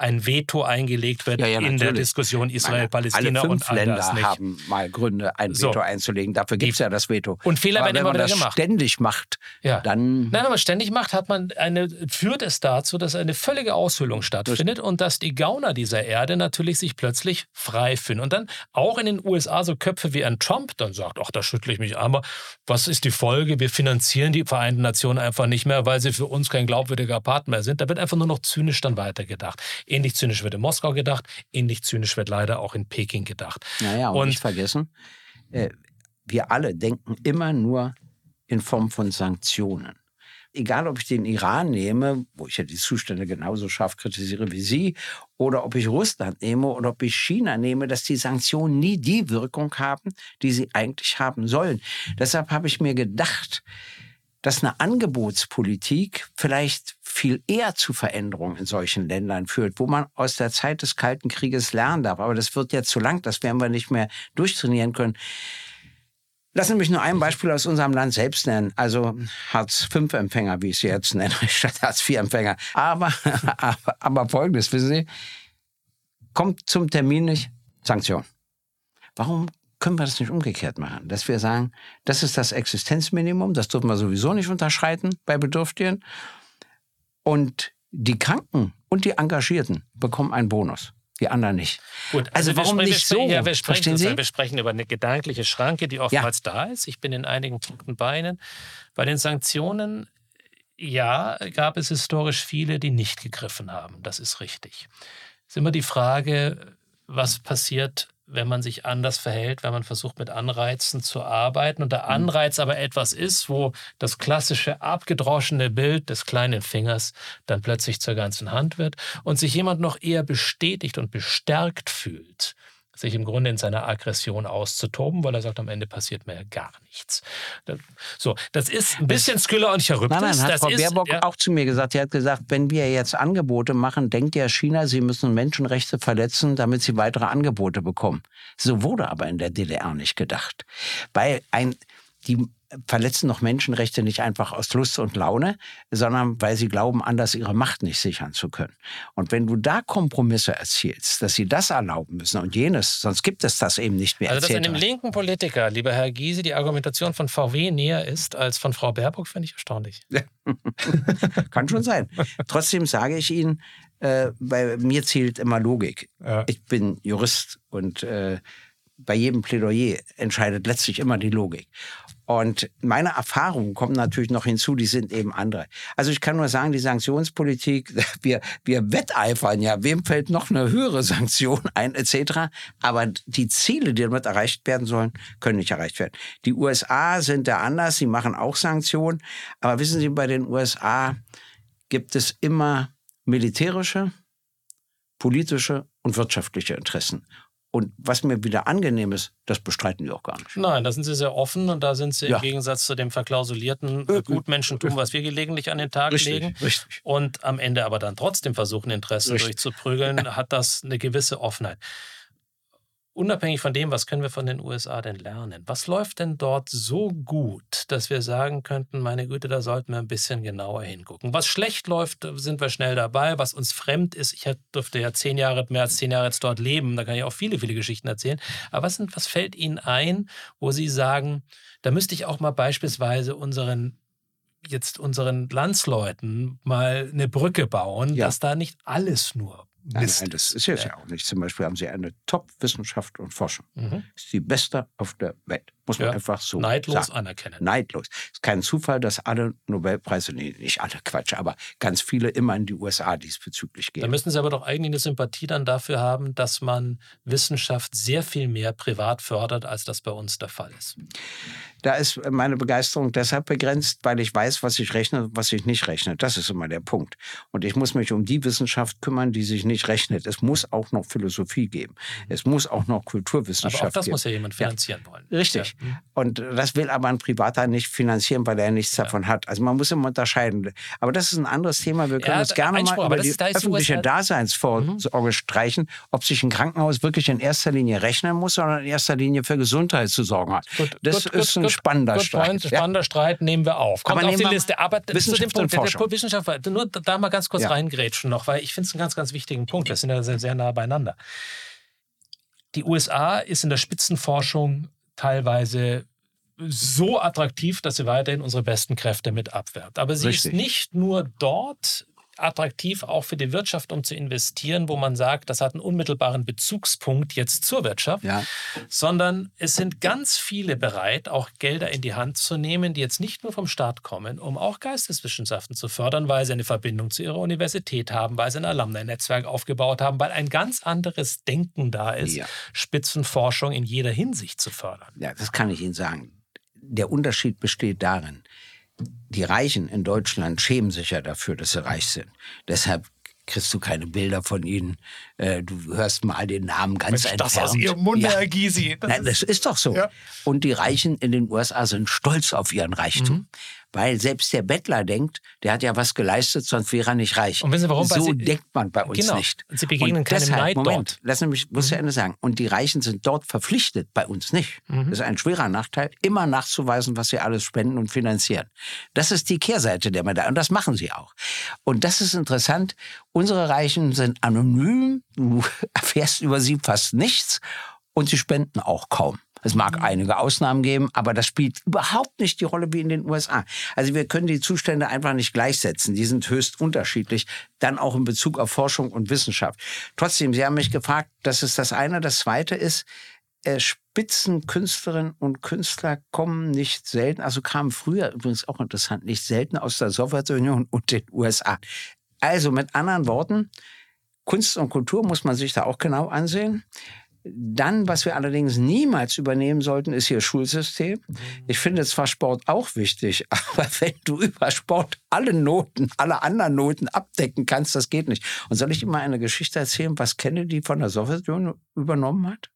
ein Veto eingelegt wird Ja, ja, in der. Diskussion Israel-Palästina und all Länder das nicht. haben mal Gründe, ein So. Veto einzulegen. Dafür gibt es ja das Veto. Und Fehler Aber werden wenn immer man wieder das ständig macht, Ja. dann Nein, wenn man ständig macht, hat man eine, führt es dazu, dass eine völlige Aushöhlung stattfindet und dass die Gauner dieser Erde natürlich sich plötzlich frei fühlen. Und dann auch in den USA so Köpfe wie ein Trump dann sagt, ach, da schüttle ich mich einmal. Was ist die Folge? Wir finanzieren die Vereinten Nationen einfach nicht mehr, weil sie für uns kein glaubwürdiger Partner sind. Da wird einfach nur noch zynisch dann weitergedacht. Ähnlich zynisch wird in Moskau gedacht, ähnlich zynisch wird leider auch in Peking gedacht. Naja, und, Und- nicht vergessen, äh, wir alle denken immer nur in Form von Sanktionen. Egal, ob ich den Iran nehme, wo ich ja die Zustände genauso scharf kritisiere wie Sie, oder ob ich Russland nehme oder ob ich China nehme, dass die Sanktionen nie die Wirkung haben, die sie eigentlich haben sollen. Deshalb habe ich mir gedacht, dass eine Angebotspolitik vielleicht viel eher zu Veränderungen in solchen Ländern führt, wo man aus der Zeit des Kalten Krieges lernen darf. Aber das wird jetzt zu lang, das werden wir nicht mehr durchtrainieren können. Lassen Sie mich nur ein Beispiel aus unserem Land selbst nennen. Also Hartz-V-Empfänger, wie ich sie jetzt nenne, *laughs* statt Hartz-IV-Empfänger. Aber, *laughs* aber, aber folgendes, wissen Sie, kommt zum Termin nicht, Sanktion. Warum können wir das nicht umgekehrt machen? Dass wir sagen, das ist das Existenzminimum, das dürfen wir sowieso nicht unterschreiten bei Bedürftigen. Und die Kranken und die Engagierten bekommen einen Bonus, die anderen nicht. Gut, Also wir warum sprechen- nicht so? Ja, wir sprechen, Sie? Wir sprechen über eine gedankliche Schranke, die oftmals da ist. Ich bin in einigen Punkten bei Ihnen. Bei den Sanktionen, ja, gab es historisch viele, die nicht gegriffen haben. Das ist richtig. Es ist immer die Frage, was passiert, wenn man sich anders verhält, wenn man versucht, mit Anreizen zu arbeiten und der Mhm. Anreiz aber etwas ist, wo das klassische abgedroschene Bild des kleinen Fingers dann plötzlich zur ganzen Hand wird und sich jemand noch eher bestätigt und bestärkt fühlt, sich im Grunde in seiner Aggression auszutoben, weil er sagt, am Ende passiert mir gar nichts. So, das ist ein bisschen Skylla und Charybdis. Nein, nein, hat das Frau ist, Baerbock ja, auch zu mir gesagt. Sie hat gesagt, wenn wir jetzt Angebote machen, denkt ja China, sie müssen Menschenrechte verletzen, damit sie weitere Angebote bekommen. So wurde aber in der DDR nicht gedacht. Weil ein, die verletzen doch Menschenrechte nicht einfach aus Lust und Laune, sondern weil sie glauben, anders ihre Macht nicht sichern zu können. Und wenn du da Kompromisse erzielst, dass sie das erlauben müssen und jenes, sonst gibt es das eben nicht mehr. Also, dass einem linken Politiker, lieber Herr Gysi, die Argumentation von VW näher ist als von Frau Baerbock, finde ich erstaunlich. *laughs* Kann schon sein. Trotzdem sage ich Ihnen, äh, bei mir zählt immer Logik. Ja. Ich bin Jurist und äh, bei jedem Plädoyer entscheidet letztlich immer die Logik. Und meine Erfahrungen kommen natürlich noch hinzu, die sind eben andere. Also ich kann nur sagen, die Sanktionspolitik, *laughs* wir, wir wetteifern ja, wem fällt noch eine höhere Sanktion *laughs* ein, etc. Aber die Ziele, die damit erreicht werden sollen, können nicht erreicht werden. Die USA sind da anders, sie machen auch Sanktionen. Aber wissen Sie, bei den USA gibt es immer militärische, politische und wirtschaftliche Interessen. Und was mir wieder angenehm ist, das bestreiten die auch gar nicht. Nein, da sind sie sehr offen und da sind sie Ja. im Gegensatz zu dem verklausulierten äh, Gutmenschentum, was wir gelegentlich an den Tag legen. richtig. Und am Ende aber dann trotzdem versuchen, Interessen Richtig. durchzuprügeln, hat das eine gewisse Offenheit. Unabhängig von dem, was können wir von den USA denn lernen? Was läuft denn dort so gut, dass wir sagen könnten, meine Güte, da sollten wir ein bisschen genauer hingucken. Was schlecht läuft, sind wir schnell dabei. Was uns fremd ist, ich durfte ja zehn Jahre, mehr als zehn Jahre jetzt dort leben, da kann ich auch viele, viele Geschichten erzählen. Aber was, sind, was fällt Ihnen ein, wo Sie sagen, da müsste ich auch mal beispielsweise unseren jetzt unseren Landsleuten mal eine Brücke bauen, Ja. dass da nicht alles nur Mist nein, das ist jetzt ja auch nicht. Zum Beispiel haben sie eine Top-Wissenschaft und Forschung. Mhm. Ist die beste auf der Welt. Muss man Ja. einfach so Neidlos sagen. anerkennen. Neidlos. Ist kein Zufall, dass alle Nobelpreise, nee, nicht alle Quatsch, aber ganz viele immer in die USA diesbezüglich Da gehen. müssen Sie aber doch eigentlich eine Sympathie dann dafür haben, dass man Wissenschaft sehr viel mehr privat fördert, als das bei uns der Fall ist. Da ist meine Begeisterung deshalb begrenzt, weil ich weiß, was ich rechne und was ich nicht rechne. Das ist immer der Punkt. Und ich muss mich um die Wissenschaft kümmern, die sich nicht rechnet. Es muss auch noch Philosophie geben. Es muss auch noch Kulturwissenschaft Mhm. Aber auch das geben. muss ja jemand finanzieren wollen. Richtig. Ja. Mhm. Und das will aber ein Privater nicht finanzieren, weil er nichts davon hat. Also man muss immer unterscheiden. Aber das ist ein anderes Thema. Wir können Ja, uns gerne Einspruch, mal aber über die ist- da öffentliche USA Daseinsvorsorge streichen, ob sich ein Krankenhaus wirklich in erster Linie rechnen muss, sondern in erster Linie für Gesundheit zu sorgen hat. Gut, das gut, ist gut, ein spannender gut, Streit. Point, Ja. spannender Streit nehmen wir auf. Kommt Aber auf die Liste. Aber zu dem Wissenschaft Punkt, und der, der Forschung. Wissenschaft, nur da mal ganz kurz Ja. reingrätschen noch, weil ich finde es einen ganz, ganz wichtigen Punkt. Wir sind ja sehr, sehr nah beieinander. Die USA ist in der Spitzenforschung teilweise so attraktiv, dass sie weiterhin unsere besten Kräfte mit abwehrt. Aber sie Richtig. ist nicht nur dort attraktiv auch für die Wirtschaft, um zu investieren, wo man sagt, das hat einen unmittelbaren Bezugspunkt jetzt zur Wirtschaft, Ja. sondern es sind ganz viele bereit, auch Gelder in die Hand zu nehmen, die jetzt nicht nur vom Staat kommen, um auch Geisteswissenschaften zu fördern, weil sie eine Verbindung zu ihrer Universität haben, weil sie ein Alumni-Netzwerk aufgebaut haben, weil ein ganz anderes Denken da ist, Ja. Spitzenforschung in jeder Hinsicht zu fördern. Ja, das kann ich Ihnen sagen. Der Unterschied besteht darin, die Reichen in Deutschland schämen sich ja dafür, dass sie reich sind. Deshalb kriegst du keine Bilder von ihnen. Äh, Du hörst mal den Namen ganz Mensch, entfernt. das aus Ihrem Munde, Ja. Herr Gysi. Das Nein, das ist doch so. Ja. Und die Reichen in den USA sind stolz auf ihren Reichtum. Mhm. Weil selbst der Bettler denkt, der hat ja was geleistet, sonst wäre er nicht reich. Und wissen Sie warum? So Sie- denkt man bei uns Genau. nicht. Und Sie begegnen Und keinem deshalb, Neid Moment, dort. Mhm. lassen Sie mich, muss zu Ende sagen. Und die Reichen sind dort verpflichtet, bei uns nicht. Mhm. Das ist ein schwerer Nachteil, immer nachzuweisen, was sie alles spenden und finanzieren. Das ist die Kehrseite der Medaille. Und das machen sie auch. Und das ist interessant. Unsere Reichen sind anonym. Du *laughs* erfährst über sie fast nichts. Und sie spenden auch kaum. Es mag Mhm. einige Ausnahmen geben, aber das spielt überhaupt nicht die Rolle wie in den USA. Also wir können die Zustände einfach nicht gleichsetzen. Die sind höchst unterschiedlich, dann auch in Bezug auf Forschung und Wissenschaft. Trotzdem, Sie haben mich gefragt, das ist das eine. Das zweite ist, äh, Spitzenkünstlerinnen und Künstler kommen nicht selten, also kamen früher übrigens auch interessant, nicht selten aus der Sowjetunion und den USA. Also mit anderen Worten, Kunst und Kultur muss man sich da auch genau ansehen. Dann, was wir allerdings niemals übernehmen sollten, ist hier Schulsystem. Ich finde zwar Sport auch wichtig, *laughs* aber wenn du über Sport alle Noten, alle anderen Noten abdecken kannst, das geht nicht. Und soll ich dir mal eine Geschichte erzählen, was Kennedy von der Sowjetunion übernommen hat?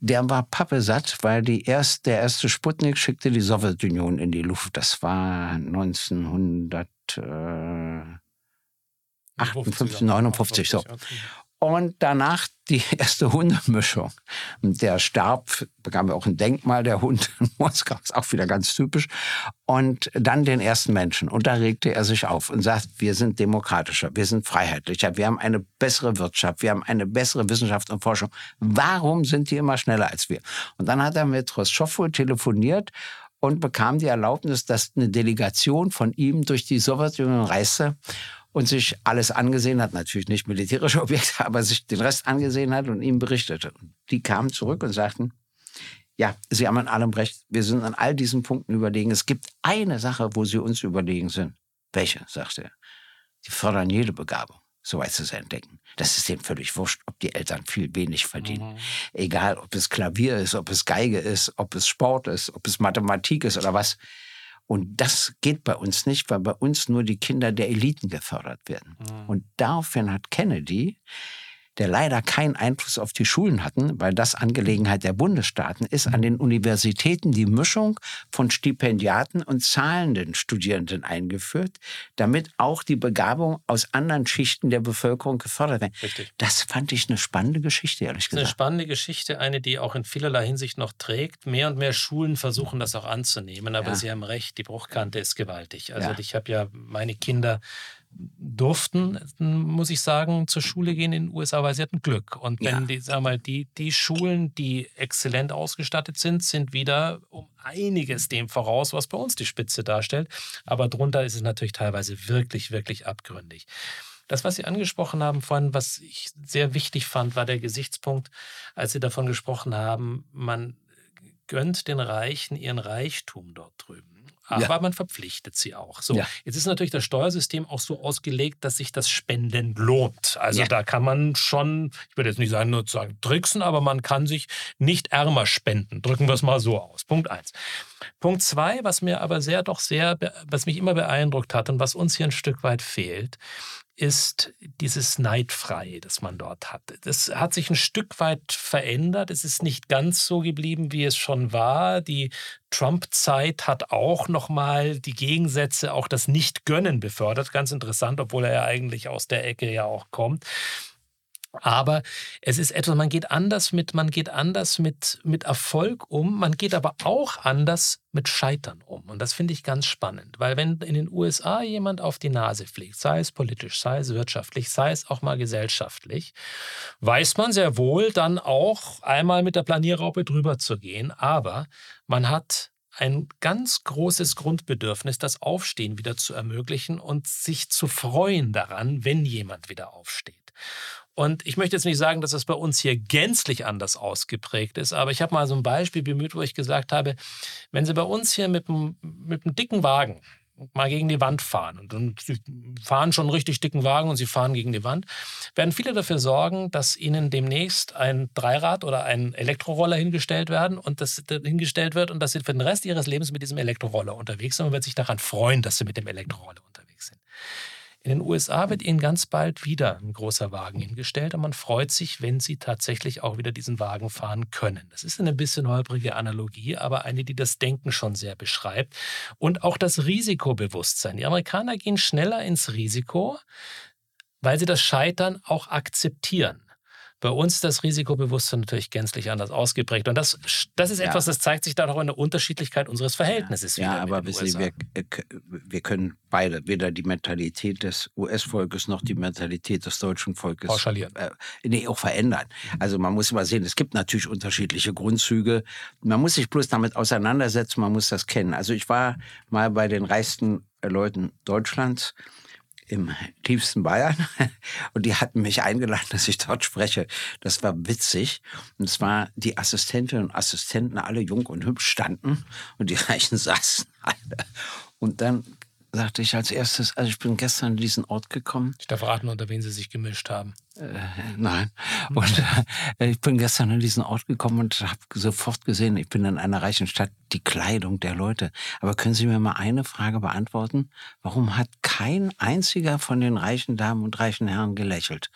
Der war pappesatt, weil die erst, der erste Sputnik schickte die Sowjetunion in die Luft. Das war 1900. Äh, 58, 59, so. Und danach die *laughs* erste Hundemischung. Und der starb, bekam auch ein Denkmal, der Hund in Moskau, ist auch wieder ganz typisch. Und dann den ersten Menschen. Und da regte er sich auf und sagt, wir sind demokratischer, wir sind freiheitlicher, wir haben eine bessere Wirtschaft, wir haben eine bessere Wissenschaft und Forschung. Warum sind die immer schneller als wir? Und dann hat er mit Khrushchev telefoniert und bekam die Erlaubnis, dass eine Delegation von ihm durch die Sowjetunion reiste und sich alles angesehen hat, natürlich nicht militärische *laughs* Objekte, aber sich den Rest angesehen hat und ihm berichtete. Und die kamen zurück und sagten, ja, Sie haben an allem recht. Wir sind an all diesen Punkten überlegen. Es gibt eine Sache, wo Sie uns überlegen sind. Welche? sagte er. Die fördern jede Begabung, soweit sie es entdecken. Das ist denen völlig wurscht, ob die Eltern viel wenig verdienen. Mhm. Egal, ob es Klavier ist, ob es Geige ist, ob es Sport ist, ob es Mathematik ist oder was. Und das geht bei uns nicht, weil bei uns nur die Kinder der Eliten gefördert werden. Mhm. Und daraufhin hat Kennedy der leider keinen Einfluss auf die Schulen hatten, weil das Angelegenheit der Bundesstaaten ist, an den Universitäten die Mischung von Stipendiaten und zahlenden Studierenden eingeführt, damit auch die Begabung aus anderen Schichten der Bevölkerung gefördert wird. Richtig. Das fand ich eine spannende Geschichte, ehrlich gesagt. Eine spannende Geschichte, eine, die auch in vielerlei Hinsicht noch trägt. Mehr und mehr Schulen versuchen das auch anzunehmen, aber ja. Sie haben recht, die Bruchkante ist gewaltig. Also ja. ich habe ja meine Kinder durften, muss ich sagen, zur Schule gehen in den USA, weil sie hatten Glück. Und wenn ja. die, sag mal, die, die Schulen, die exzellent ausgestattet sind, sind wieder um einiges dem voraus, was bei uns die Spitze darstellt. Aber drunter ist es natürlich teilweise wirklich, wirklich abgründig. Das, was Sie angesprochen haben vorhin, was ich sehr wichtig fand, war der Gesichtspunkt, als Sie davon gesprochen haben, man gönnt den Reichen ihren Reichtum dort drüben aber ja. man verpflichtet sie auch. So, ja. jetzt ist natürlich das Steuersystem auch so ausgelegt, dass sich das Spenden lohnt. Also ja. da kann man schon, ich würde jetzt nicht sagen, nur sagen tricksen, aber man kann sich nicht ärmer spenden. Drücken wir es mal so aus. Punkt eins. Punkt zwei, was mir aber sehr doch sehr, was mich immer beeindruckt hat und was uns hier ein Stück weit fehlt, ist dieses Neidfreie, das man dort hat. Das hat sich ein Stück weit verändert. Es ist nicht ganz so geblieben, wie es schon war. Die Trump-Zeit hat auch nochmal die Gegensätze, auch das Nicht-Gönnen befördert. Ganz interessant, obwohl er ja eigentlich aus der Ecke ja auch kommt. Aber es ist etwas, man geht anders mit, man geht anders mit, mit Erfolg um, man geht aber auch anders mit Scheitern um. Und das finde ich ganz spannend, weil wenn in den USA jemand auf die Nase fliegt, sei es politisch, sei es wirtschaftlich, sei es auch mal gesellschaftlich, weiß man sehr wohl dann auch einmal mit der Planierraupe drüber zu gehen. Aber man hat ein ganz großes Grundbedürfnis, das Aufstehen wieder zu ermöglichen und sich zu freuen daran, wenn jemand wieder aufsteht. Und ich möchte jetzt nicht sagen, dass das bei uns hier gänzlich anders ausgeprägt ist, aber ich habe mal so ein Beispiel bemüht, wo ich gesagt habe, wenn Sie bei uns hier mit einem, mit einem dicken Wagen mal gegen die Wand fahren und dann sie fahren schon einen richtig dicken Wagen und sie fahren gegen die Wand, werden viele dafür sorgen, dass ihnen demnächst ein Dreirad oder ein Elektroroller hingestellt werden und das hingestellt wird und dass sie für den Rest ihres Lebens mit diesem Elektroroller unterwegs sind und wird sich daran freuen, dass sie mit dem Elektroroller unterwegs sind. In den USA wird ihnen ganz bald wieder ein großer Wagen hingestellt und man freut sich, wenn sie tatsächlich auch wieder diesen Wagen fahren können. Das ist eine bisschen holprige Analogie, aber eine, die das Denken schon sehr beschreibt und auch das Risikobewusstsein. Die Amerikaner gehen schneller ins Risiko, weil sie das Scheitern auch akzeptieren. Bei uns ist das Risikobewusstsein natürlich gänzlich anders ausgeprägt. Und das, das ist etwas, das zeigt sich dann auch in der Unterschiedlichkeit unseres Verhältnisses. Ja, ja aber wissen Sie, wir, äh, wir können beide, weder die Mentalität des US-Volkes noch die Mentalität des deutschen Volkes pauschalieren. Äh, nee, auch verändern. Also man muss mal sehen, es gibt natürlich unterschiedliche Grundzüge. Man muss sich bloß damit auseinandersetzen, man muss das kennen. Also ich war mal bei den reichsten Leuten Deutschlands im tiefsten Bayern *laughs* und die hatten mich eingeladen, dass ich dort spreche. Das war witzig. Und zwar die Assistentinnen und Assistenten alle jung und hübsch standen und die *laughs* Reichen saßen alle. Und dann sagte ich als erstes, also ich bin gestern in diesen Ort gekommen. Ich darf raten, unter wen Sie sich gemischt haben. Äh, nein. Und äh, ich bin gestern in diesen Ort gekommen und habe sofort gesehen, ich bin in einer reichen Stadt, die Kleidung der Leute. Aber können Sie mir mal eine Frage beantworten? Warum hat kein einziger von den reichen Damen und reichen Herren gelächelt?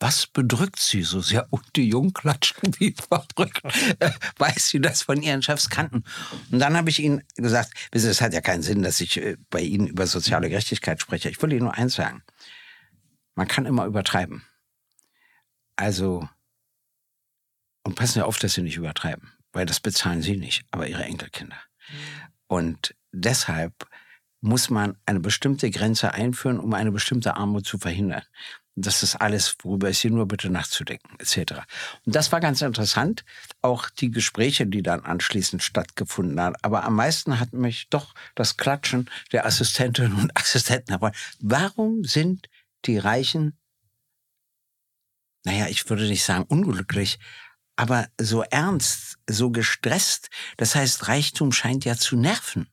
Was bedrückt sie so sehr? Und die Jungen klatschten wie verrückt, *laughs* weil sie das von ihren Chefs kannten. Und dann habe ich ihnen gesagt, es hat ja keinen Sinn, dass ich äh, bei Ihnen über soziale Gerechtigkeit spreche. Ich will Ihnen nur eins sagen. Man kann immer übertreiben. also, und passen ja auf, dass sie nicht übertreiben, weil das bezahlen sie nicht, aber ihre Enkelkinder. Und deshalb muss man eine bestimmte Grenze einführen, um eine bestimmte Armut zu verhindern. Das ist alles, worüber es hier nur bitte nachzudenken, etc. Und das war ganz interessant, auch die Gespräche, die dann anschließend stattgefunden haben. Aber am meisten hat mich doch das Klatschen der Assistentinnen und Assistenten erfreut. Warum sind die Reichen, naja, ich würde nicht sagen unglücklich, aber so ernst, so gestresst? Das heißt, Reichtum scheint ja zu nerven.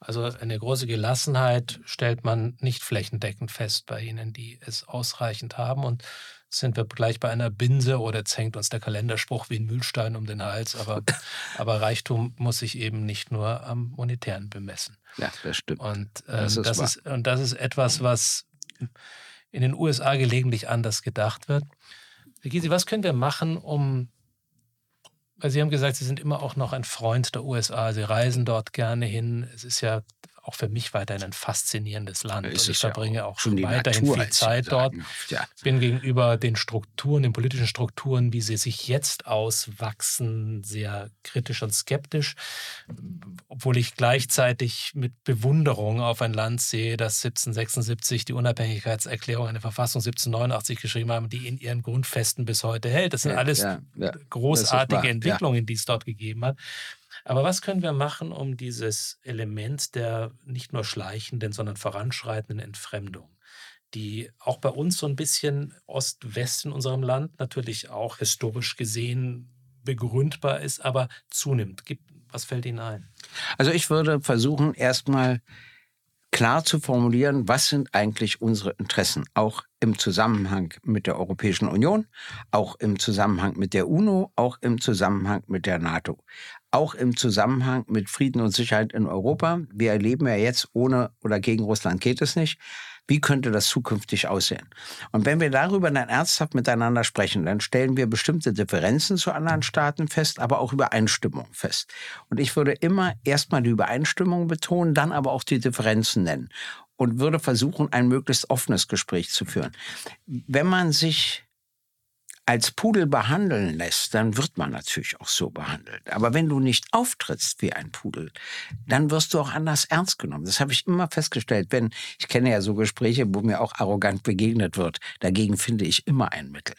Also eine große Gelassenheit stellt man nicht flächendeckend fest bei Ihnen, die es ausreichend haben. Und sind wir gleich bei einer Binse oder jetzt hängt uns der Kalenderspruch wie ein Mühlstein um den Hals. Aber, *laughs* aber Reichtum muss sich eben nicht nur am Monetären bemessen. Ja, das stimmt. Und, ähm, das, ist das ist, und das ist etwas, was in den USA gelegentlich anders gedacht wird. Gysi, was können wir machen, um Sie haben gesagt, Sie sind immer auch noch ein Freund der USA. Sie reisen dort gerne hin. Es ist ja auch für mich weiterhin ein faszinierendes Land. Ist und ich ja verbringe auch, schon weiterhin Natur, viel Zeit dort. Ja. Bin gegenüber den Strukturen, den politischen Strukturen, wie sie sich jetzt auswachsen, sehr kritisch und skeptisch. Obwohl ich gleichzeitig mit Bewunderung auf ein Land sehe, das 1776 die Unabhängigkeitserklärung, eine Verfassung 1789 geschrieben haben, die in ihren Grundfesten bis heute hält. Das sind Ja, alles ja, ja. großartige Das ja. Entwicklungen, die es dort gegeben hat. Aber was können wir machen, um dieses Element der nicht nur schleichenden, sondern voranschreitenden Entfremdung, die auch bei uns so ein bisschen Ost-West in unserem Land natürlich auch historisch gesehen begründbar ist, aber zunimmt. Was fällt Ihnen ein? Also ich würde versuchen, erstmal klar zu formulieren, was sind eigentlich unsere Interessen, auch im Zusammenhang mit der Europäischen Union, auch im Zusammenhang mit der UNO, auch im Zusammenhang mit der NATO, auch im Zusammenhang mit Frieden und Sicherheit in Europa. Wir erleben ja jetzt, ohne oder gegen Russland geht es nicht. Wie könnte das zukünftig aussehen? Und wenn wir darüber dann ernsthaft miteinander sprechen, dann stellen wir bestimmte Differenzen zu anderen Staaten fest, aber auch Übereinstimmungen fest. Und ich würde immer erstmal die Übereinstimmung betonen, dann aber auch die Differenzen nennen und würde versuchen, ein möglichst offenes Gespräch zu führen. Wenn man sich als Pudel behandeln lässt, dann wird man natürlich auch so behandelt. Aber wenn du nicht auftrittst wie ein Pudel, dann wirst du auch anders ernst genommen. Das habe ich immer festgestellt. Wenn ich kenne ja so Gespräche, wo mir auch arrogant begegnet wird. Dagegen finde ich immer ein Mittel.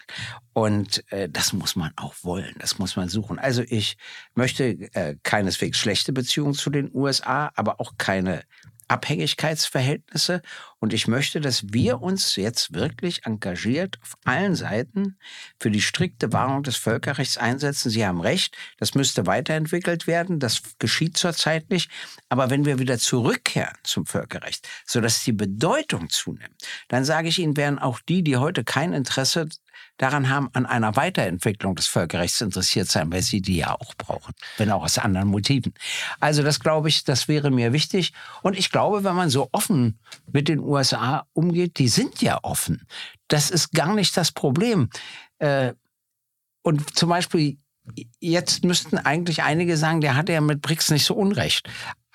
Und äh, das muss man auch wollen. Das muss man suchen. Also ich möchte äh, keineswegs schlechte Beziehungen zu den USA, aber auch keine Abhängigkeitsverhältnisse. Und ich möchte, dass wir uns jetzt wirklich engagiert auf allen Seiten für die strikte Wahrung des Völkerrechts einsetzen. Sie haben recht, das müsste weiterentwickelt werden. Das geschieht zurzeit nicht. Aber wenn wir wieder zurückkehren zum Völkerrecht, sodass die Bedeutung zunimmt, dann sage ich Ihnen, werden auch die, die heute kein Interesse daran haben, an einer Weiterentwicklung des Völkerrechts interessiert sein, weil sie die ja auch brauchen, wenn auch aus anderen Motiven. Also das glaube ich, das wäre mir wichtig. Und ich glaube, wenn man so offen mit den USA umgeht, die sind ja offen. Das ist gar nicht das Problem. Äh, Und zum Beispiel jetzt müssten eigentlich einige sagen, der hatte ja mit BRICS nicht so unrecht.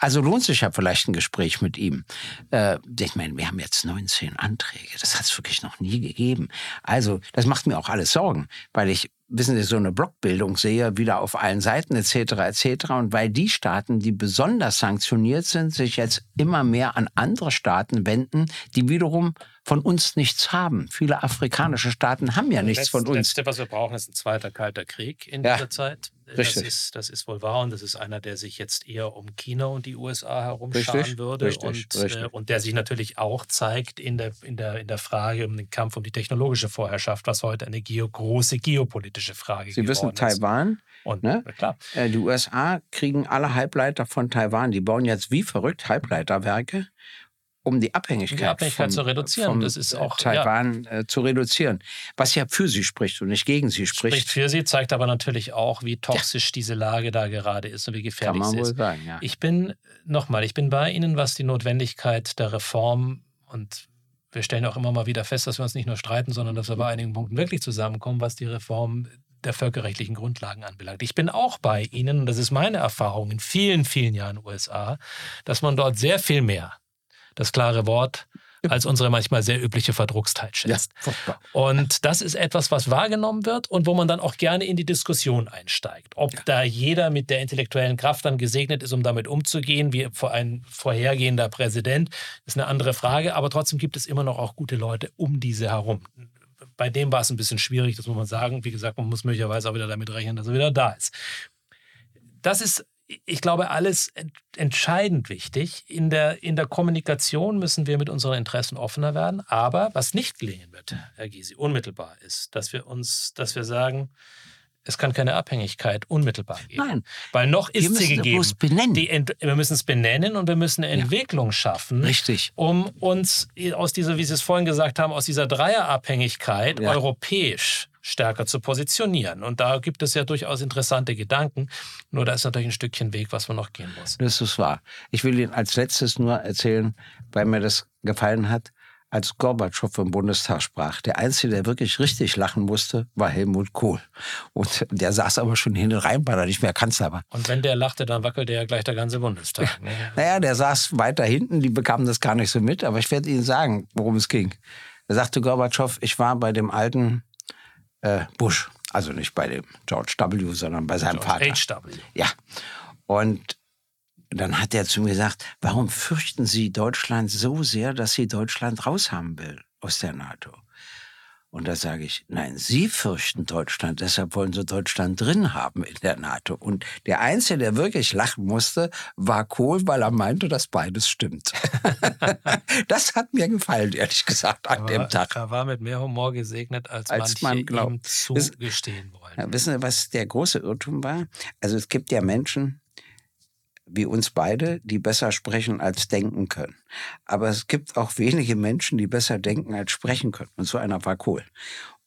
Also lohnt sich ja vielleicht ein Gespräch mit ihm. Äh, ich meine, wir haben jetzt 19 Anträge. Das hat es wirklich noch nie gegeben. Also das macht mir auch alles Sorgen, weil ich, wissen Sie, so eine Blockbildung sehe, wieder auf allen Seiten etc. etc. Und weil die Staaten, die besonders sanktioniert sind, sich jetzt immer mehr an andere Staaten wenden, die wiederum von uns nichts haben. Viele afrikanische Staaten haben ja nichts Letzt- von uns. Letzte, was wir brauchen, ist ein zweiter kalter Krieg in Ja, dieser Zeit. Das richtig. ist, das ist wohl wahr und das ist einer, der sich jetzt eher um China und die USA herumscharen Richtig, würde richtig, und, richtig. Äh, und der sich natürlich auch zeigt in der, in, der, in der Frage um den Kampf um die technologische Vorherrschaft, was heute eine geo große geopolitische Frage Sie wissen, ist. Taiwan, Und ne? klar, Äh, Die USA kriegen alle Halbleiter von Taiwan. Die bauen jetzt wie verrückt Halbleiterwerke, um die Abhängigkeit, Die Abhängigkeit vom, zu reduzieren. Das ist äh, auch- Taiwan äh, zu reduzieren. Was ja für sie spricht und nicht gegen sie spricht. spricht für sie, zeigt aber natürlich auch, wie toxisch diese Lage da gerade ist und wie kann gefährlich man sie wohl ist. sagen, ja. Ich bin, nochmal, ich bin bei Ihnen, was die Notwendigkeit der Reform und wir stellen auch immer mal wieder fest, dass wir uns nicht nur streiten, sondern dass wir bei einigen Punkten wirklich zusammenkommen, was die Reform der völkerrechtlichen Grundlagen anbelangt. Ich bin auch bei Ihnen, und das ist meine Erfahrung in vielen, vielen Jahren USA, dass man dort sehr viel mehr das klare Wort als unsere manchmal sehr übliche Verdruckstheit schätzt. Ja. Und das ist etwas, was wahrgenommen wird und wo man dann auch gerne in die Diskussion einsteigt. Ob Ja. da jeder mit der intellektuellen Kraft dann gesegnet ist, um damit umzugehen, wie ein vorhergehender Präsident, ist eine andere Frage. Aber trotzdem gibt es immer noch auch gute Leute um diese herum. Bei dem war es ein bisschen schwierig, das muss man sagen. Wie gesagt, man muss möglicherweise auch wieder damit rechnen, dass er wieder da ist. Das ist, ich glaube, alles ent- entscheidend wichtig. In der, in der Kommunikation müssen wir mit unseren Interessen offener werden. Aber was nicht gelingen wird, Herr Gysi, unmittelbar ist, dass wir uns, dass wir sagen, es kann keine Abhängigkeit unmittelbar geben. Nein. Weil noch Wir ist müssen sie es gegeben. Die wir müssen es benennen und wir müssen eine Entwicklung schaffen Richtig. um uns aus dieser, wie Sie es vorhin gesagt haben, aus dieser Dreierabhängigkeit Ja. europäisch stärker zu positionieren. Und da gibt es ja durchaus interessante Gedanken. Nur da ist natürlich ein Stückchen Weg, was man noch gehen muss. Das ist wahr. Ich will Ihnen als letztes nur erzählen, weil mir das gefallen hat, als Gorbatschow im Bundestag sprach. Der Einzige, der wirklich richtig lachen musste, war Helmut Kohl. Und der saß aber schon hinten rein, weil er nicht mehr Kanzler war. Und wenn der lachte, dann wackelte ja gleich der ganze Bundestag. ne? Naja, der saß weiter hinten, die bekamen das gar nicht so mit, aber ich werde Ihnen sagen, worum es ging. Da sagte Gorbatschow, ich war bei dem alten äh, Bush, also nicht bei dem George W., sondern bei seinem Vater. HW. Ja. Und dann hat er zu mir gesagt, warum fürchten Sie Deutschland so sehr, dass Sie Deutschland raushaben will aus der NATO? Und da sage ich, nein, Sie fürchten Deutschland, deshalb wollen Sie Deutschland drin haben in der NATO. Und der Einzige, der wirklich lachen musste, war Kohl, weil er meinte, dass beides stimmt. *laughs* das hat mir gefallen, ehrlich gesagt, an dem Tag. Er war mit mehr Humor gesegnet, als, Als manche man glaubt. ihm zugestehen wollen. Ja, wissen Sie, was der große Irrtum war? Also es gibt ja Menschen wie uns beide, die besser sprechen als denken können. Aber es gibt auch wenige Menschen, die besser denken als sprechen können. Und so einer war Kohl.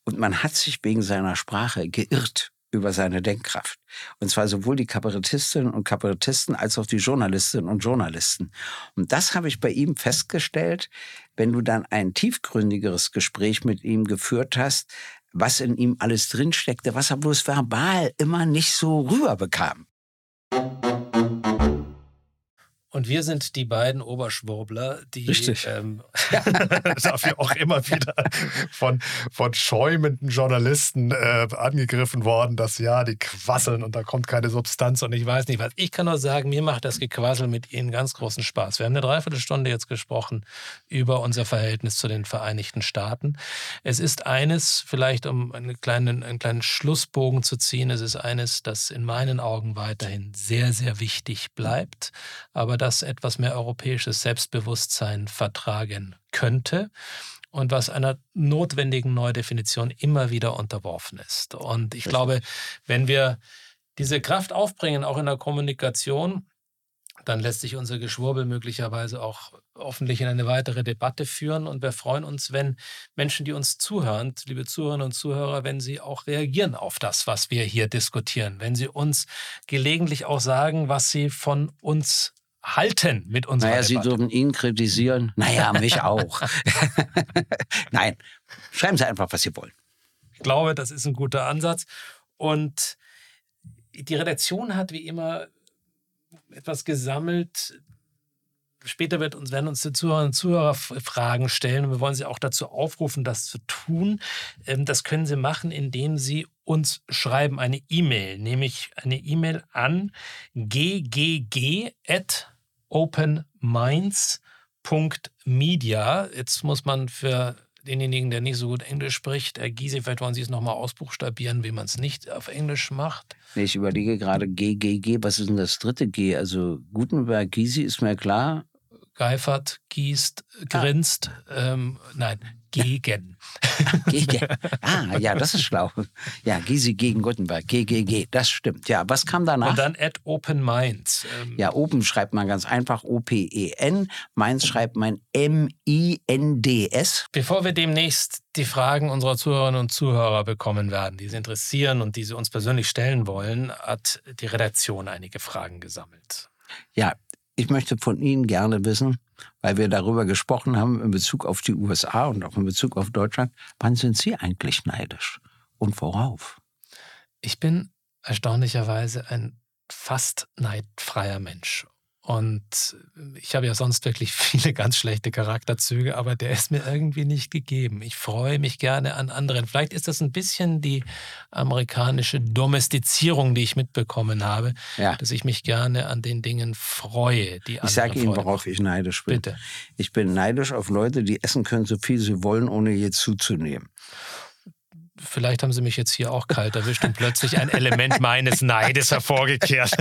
Und man hat sich wegen seiner Sprache geirrt über seine Denkkraft. Und zwar sowohl die Kabarettistinnen und Kabarettisten als auch die Journalistinnen und Journalisten. Und das habe ich bei ihm festgestellt, wenn du dann ein tiefgründigeres Gespräch mit ihm geführt hast, was in ihm alles drinsteckte, was er bloß verbal immer nicht so rüberbekam. Und wir sind die beiden Oberschwurbler, die Richtig. ähm, *laughs* *laughs* dafür auch immer wieder von, von schäumenden Journalisten äh, angegriffen worden, dass ja, die quasseln und da kommt keine Substanz. und ich weiß nicht was. Ich kann nur sagen, mir macht das Gequassel mit Ihnen ganz großen Spaß. Wir haben eine Dreiviertelstunde jetzt gesprochen über unser Verhältnis zu den Vereinigten Staaten. Es ist eines, vielleicht um einen kleinen, einen kleinen Schlussbogen zu ziehen, es ist eines, das in meinen Augen weiterhin sehr, sehr wichtig bleibt, aber das etwas mehr europäisches Selbstbewusstsein vertragen könnte und was einer notwendigen Neudefinition immer wieder unterworfen ist. Und ich glaube, wenn wir diese Kraft aufbringen, auch in der Kommunikation, dann lässt sich unser Geschwurbel möglicherweise auch hoffentlich in eine weitere Debatte führen. Und wir freuen uns, wenn Menschen, die uns zuhören, liebe Zuhörerinnen und Zuhörer, wenn sie auch reagieren auf das, was wir hier diskutieren, wenn sie uns gelegentlich auch sagen, was sie von uns halten mit unserer Naja, Sie Debatte. dürfen ihn kritisieren. Naja, mich *laughs* auch. *laughs* Nein, schreiben Sie einfach, was Sie wollen. Ich glaube, das ist ein guter Ansatz. Und die Redaktion hat wie immer etwas gesammelt. Später wird uns, werden uns die Zuhörerinnen und Zuhörer Fragen stellen und wir wollen Sie auch dazu aufrufen, das zu tun. Ähm, Das können Sie machen, indem Sie uns schreiben eine E-Mail, nämlich eine E-Mail an ggg@openminds.media. Jetzt muss man für denjenigen, der nicht so gut Englisch spricht, Herr Gysi, vielleicht wollen Sie es nochmal ausbuchstabieren, wie man es nicht auf Englisch macht. Ich überlege gerade GGG, was ist denn das dritte G? Also Gutenberg, Gysi ist mir klar. Geifert, gießt, grinst, ähm, nein, gegen. *laughs* GG. Ah, ja, das ist schlau. Ja, Gysi gegen Gutenberg, GGG, das stimmt. Ja, was kam danach? Und dann at Open Minds. Ähm, ja, oben schreibt man ganz einfach O-P-E-N, Mainz schreibt man M-I-N-D-S. Bevor wir demnächst die Fragen unserer Zuhörerinnen und Zuhörer bekommen werden, die sie interessieren und die sie uns persönlich stellen wollen, hat die Redaktion einige Fragen gesammelt. Ja, ich möchte von Ihnen gerne wissen, weil wir darüber gesprochen haben in Bezug auf die USA und auch in Bezug auf Deutschland, wann sind Sie eigentlich neidisch und worauf? Ich bin erstaunlicherweise ein fast neidfreier Mensch. Und ich habe ja sonst wirklich *laughs* viele ganz schlechte Charakterzüge, aber der ist mir irgendwie nicht gegeben. Ich freue mich gerne an anderen. Vielleicht ist das ein bisschen die amerikanische Domestizierung, die ich mitbekommen habe, ja. dass ich mich gerne an den Dingen freue, die Ich sage Ihnen, worauf ich neidisch bin. Bitte. Ich bin neidisch auf Leute, die essen können, so viel sie wollen, ohne je zuzunehmen vielleicht haben sie mich jetzt hier auch kalt erwischt und plötzlich ein Element meines Neides hervorgekehrt.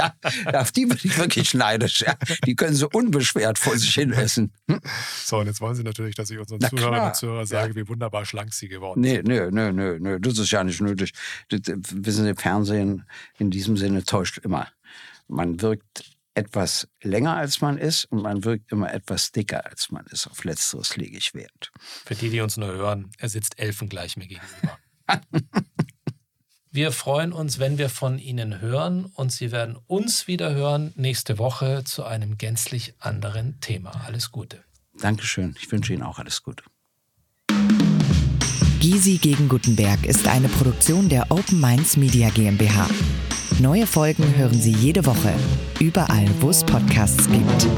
ja, auf die bin ich wirklich neidisch. Ja. Die können so unbeschwert vor sich hin essen. Hm? So, und jetzt wollen Sie natürlich, dass ich unseren Na Zuhörern und Zuhörern sage, ja. wie wunderbar schlank Sie geworden sind. Nee, nee, nee, nee, das ist ja nicht nötig. Das, wissen Sie, Fernsehen in diesem Sinne täuscht immer. Man wirkt etwas länger als man ist und man wirkt immer etwas dicker als man ist. Auf letzteres lege ich Wert. Für die, die uns nur hören, er sitzt elfengleich mir gegenüber. wir freuen uns, wenn wir von Ihnen hören und Sie werden uns wieder hören nächste Woche zu einem gänzlich anderen Thema. Alles Gute. Dankeschön. Ich wünsche Ihnen auch alles Gute. Gysi gegen Gutenberg ist eine Produktion der Open Minds Media GmbH. Neue Folgen hören Sie jede Woche, überall, wo es Podcasts gibt.